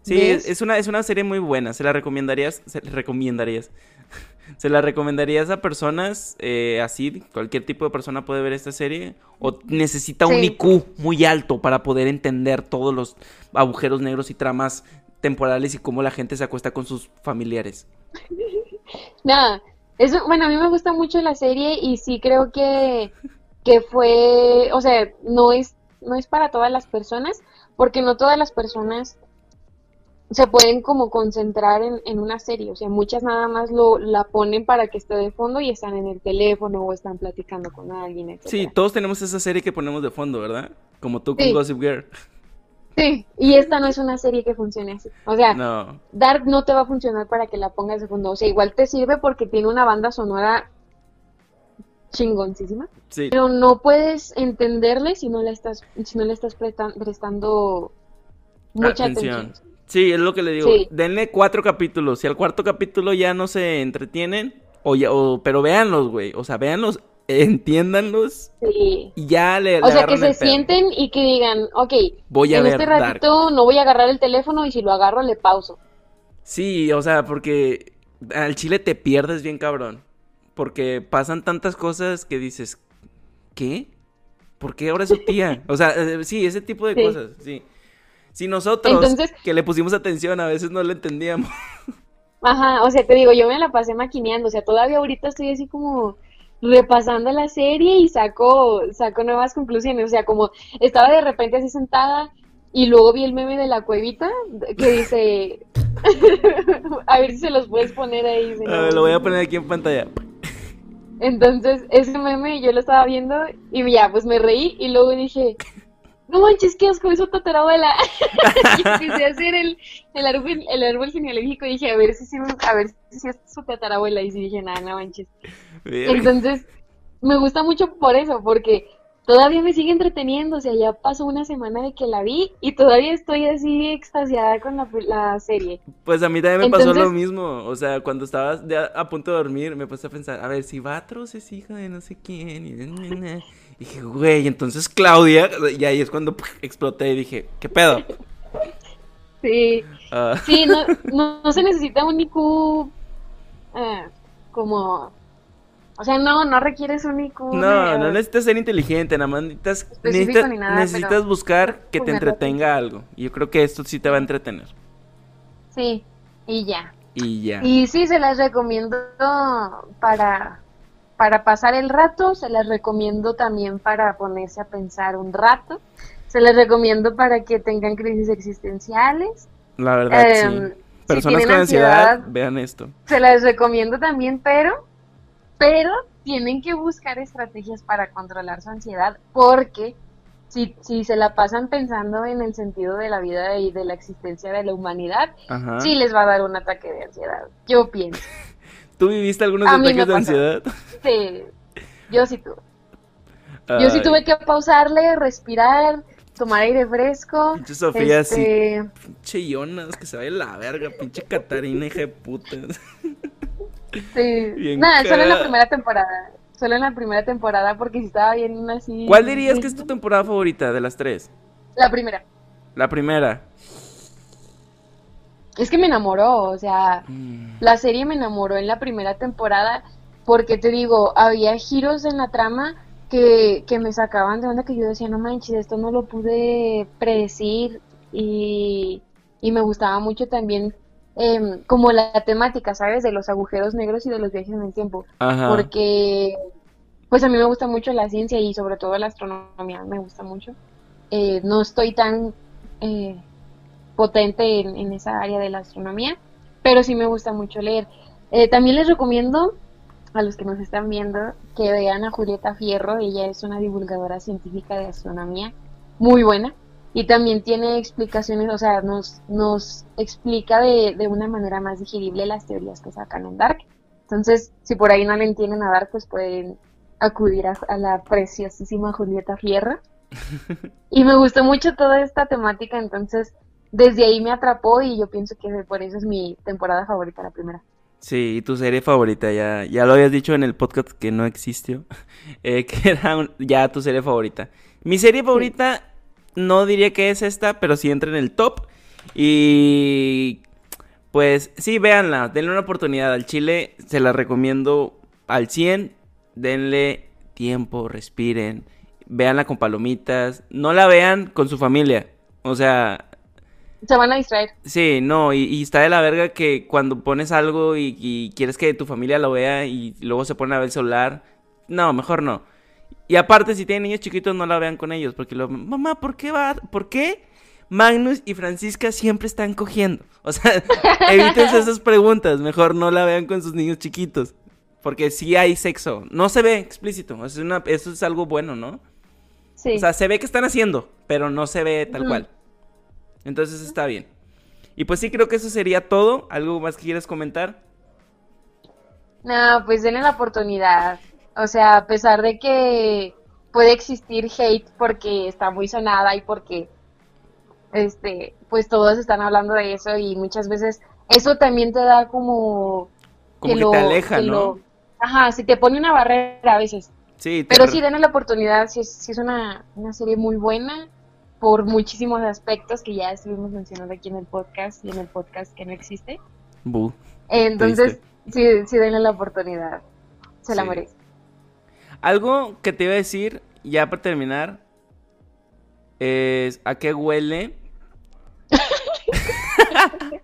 Sí. es, es una, es una serie muy buena. ¿Se la recomendarías? ¿Se la recomendarías? ¿Se la recomendarías a personas eh, así? ¿Cualquier tipo de persona puede ver esta serie? ¿O necesita un. IQ muy alto para poder entender todos los agujeros negros y tramas temporales y cómo la gente se acuesta con sus familiares? Nada, eso, bueno, a mí me gusta mucho la serie y sí creo que, que fue, o sea, no es, no es para todas las personas, porque no todas las personas se pueden como concentrar en, en una serie, o sea, muchas nada más lo, la ponen para que esté de fondo y están en el teléfono o están platicando con alguien, Sí, etcétera. todos tenemos esa serie que ponemos de fondo, ¿verdad? Como tú con Sí. Gossip Girl. Sí, y esta no es una serie que funcione así, o sea, No. Dark no te va a funcionar para que la pongas de fondo, o sea, igual te sirve porque tiene una banda sonora chingoncísima. Sí. Pero no puedes entenderle si no le estás, si no le estás prestan- prestando mucha Atención. atención. Sí, es lo que le digo. Sí. Denle cuatro capítulos. Si al cuarto capítulo ya no se entretienen, o ya, o, pero véanlos, güey. O sea, véanlos, entiéndanlos Sí. y ya le, le O sea, que se sienten y que digan, ok, Voy a en ver este Dark. ratito no voy a agarrar el teléfono y si lo agarro le pauso. Sí, o sea, porque al chile te pierdes bien cabrón. Porque pasan tantas cosas que dices, ¿qué? ¿Por qué ahora es su tía? O sea, eh, sí, ese tipo de Sí. cosas, sí. Si nosotros Entonces- que le pusimos atención a veces no le entendíamos. Ajá, o sea, te digo, yo me la pasé maquineando, o sea, todavía ahorita estoy así como repasando la serie y saco, saco nuevas conclusiones, o sea, como estaba de repente así sentada y luego vi el meme de la cuevita que dice, a ver si se los puedes poner ahí. A ver, lo voy a poner aquí en pantalla. Entonces, ese meme yo lo estaba viendo y ya, pues me reí y luego dije, no manches, qué asco, es su tatarabuela. y empecé a hacer el, el árbol, el árbol genealógico y dije, a ver si, sí- a ver si es su tatarabuela. Y sí dije, nada, no manches. Entonces, me gusta mucho por eso, porque todavía me sigue entreteniendo. O sea, ya pasó una semana de que la vi y todavía estoy así extasiada con la, la serie. Pues a mí también me pasó lo mismo. O sea, cuando estaba ya a punto de dormir, me puse a pensar, a ver, si Batros es hija de no sé quién. Y y dije, güey, entonces Claudia. Y ahí es cuando ¡puf! exploté y dije, ¿qué pedo? Sí, Ah, sí, no, no, no se necesita un IQ ah, como... O sea, no, no requieres un IQ no, de- no necesitas ser inteligente, nada más necesitas, ni nada, necesitas buscar que te ponerle entretenga algo. Y yo creo que esto sí te va a entretener. Sí, y ya. Y ya. Y sí, se las recomiendo para, para pasar el rato, se las recomiendo también para ponerse a pensar un rato, se las recomiendo para que tengan crisis existenciales. La verdad, Em, sí. si Personas con ansiedad, ansiedad, vean esto. Se las recomiendo también, pero, pero tienen que buscar estrategias para controlar su ansiedad, porque si, si se la pasan pensando en el sentido de la vida y de la existencia de la humanidad, Ajá. sí les va a dar un ataque de ansiedad. Yo pienso. ¿Tú viviste algunos A ataques de ansiedad? Sí, yo sí tuve. Yo sí tuve que pausarle, respirar, tomar aire fresco. Pinche Sofía, este, Pinche Jonas, que se vaya la verga, pinche Catarina, hija de puta. Sí. Bien Nada, solo en la primera temporada. Solo en la primera temporada porque si estaba bien así. ¿Cuál dirías que es tu temporada favorita de las tres? La primera. La primera. Es que me enamoró, o sea, Mm, la serie me enamoró en la primera temporada porque te digo, había giros en la trama que, que me sacaban de onda que yo decía, no manches, esto no lo pude predecir y, y me gustaba mucho también em, como la temática, ¿sabes? De los agujeros negros y de los viajes en el tiempo. Ajá. porque pues a mí me gusta mucho la ciencia y sobre todo la astronomía me gusta mucho. Eh, no estoy tan eh, potente en, en esa área de la astronomía, pero sí me gusta mucho leer. Eh, también les recomiendo a los que nos están viendo que vean a Julieta Fierro, ella es una divulgadora científica de astronomía muy buena y también tiene explicaciones, o sea, nos, nos explica de, de una manera más digerible las teorías que sacan en Dark. Entonces, si por ahí no le entienden a Dark, pues pueden acudir a, a la preciosísima Julieta Fierro. Y me gustó mucho toda esta temática, entonces desde ahí me atrapó y yo pienso que por eso es mi temporada favorita, la primera. Sí, y tu serie favorita, ya, ya lo habías dicho en el podcast que no existió, eh, que era ya tu serie favorita. Mi serie favorita no diría que es esta, pero sí entra en el top. Y pues sí, véanla, denle una oportunidad al Chile, se la recomiendo al 100, denle tiempo, respiren, véanla con palomitas, no la vean con su familia, o sea, Se van a distraer. Sí, no, y, y está de la verga que cuando pones algo y, y quieres que tu familia lo vea y luego se pone a ver el celular, no, mejor no. Y aparte, si tienen niños chiquitos, no la vean con ellos, porque lo, mamá, ¿por qué va? ¿Por qué Magnus y Francisca siempre están cogiendo? O sea, evítense esas preguntas, mejor no la vean con sus niños chiquitos, porque sí hay sexo, no se ve explícito, es una, eso es algo bueno, ¿no? Sí. O sea, se ve que están haciendo, pero no se ve tal cual. Entonces está bien. Y pues sí, creo que eso sería todo. ¿Algo más que quieras comentar? No, pues denle la oportunidad. O sea, a pesar de que puede existir hate porque está muy sonada y porque este, pues todos están hablando de eso y muchas veces eso también te da como Como que, lo- te aleja, que ¿no? lo- Ajá, si te pone una barrera a veces. Sí, te Pero sí, denle la oportunidad, si es, sí es una, una serie muy buena por muchísimos aspectos que ya estuvimos mencionando aquí en el podcast y en el podcast que no existe. Entonces, sí, sí denle la oportunidad. Se la Sí. merece. Algo que te iba a decir, ya para terminar, es ¿a qué huele?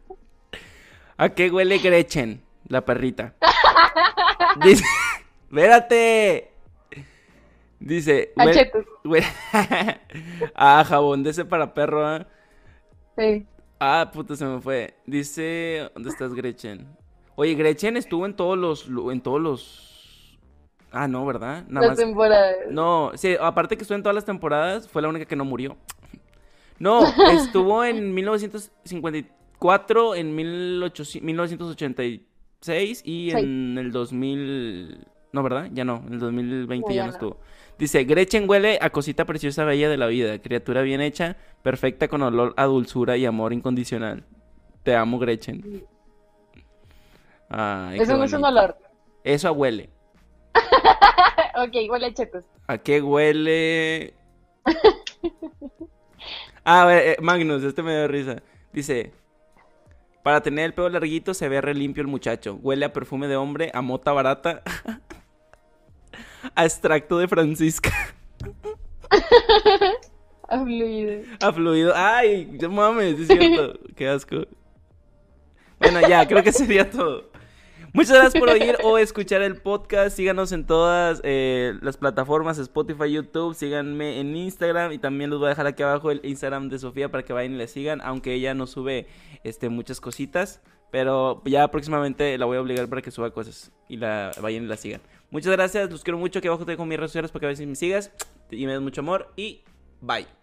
¿A qué huele Gretchen, la perrita? Dice, espérate. Dice, A huele- chetos. huele- a jabón de ese para perro, ¿ah? Sí. Ah, puta, se me fue. Dice, ¿dónde estás, Gretchen? Oye, Gretchen estuvo en todos los, en todos los... Ah, no, ¿verdad? Nada La más. temporada. No, sí, aparte que estuvo en todas las temporadas, fue la única que no murió. No, estuvo en 1954, en 1800 1986 y Sí. en el 2000... No, ¿verdad? Ya no, en el 2020 No, ya ya no no. estuvo. Dice, Gretchen huele a cosita preciosa bella de la vida, criatura bien hecha, perfecta con olor a dulzura y amor incondicional. Te amo, Gretchen. Ay, Eso no es un olor. Eso huele. ok, huele a chetos. ¿A qué huele? Ah, a ver, eh, Magnus, este me dio risa. Dice, para tener el pelo larguito se ve re limpio el muchacho. Huele a perfume de hombre, a mota barata, a extracto de Francisca, A fluido. a fluido. Ay, no mames, es cierto. Qué asco. Bueno, ya, creo que sería todo. Muchas gracias por oír o escuchar el podcast. Síganos en todas eh, las plataformas, Spotify, YouTube. Síganme en Instagram y también les voy a dejar aquí abajo el Instagram de Sofía para que vayan y le sigan, aunque ella no sube este, muchas cositas. Pero ya próximamente la voy a obligar para que suba cosas y la vayan y la sigan. Muchas gracias, los quiero mucho. Aquí abajo te dejo mis redes sociales para que vean si me sigas y me des mucho amor. Y bye.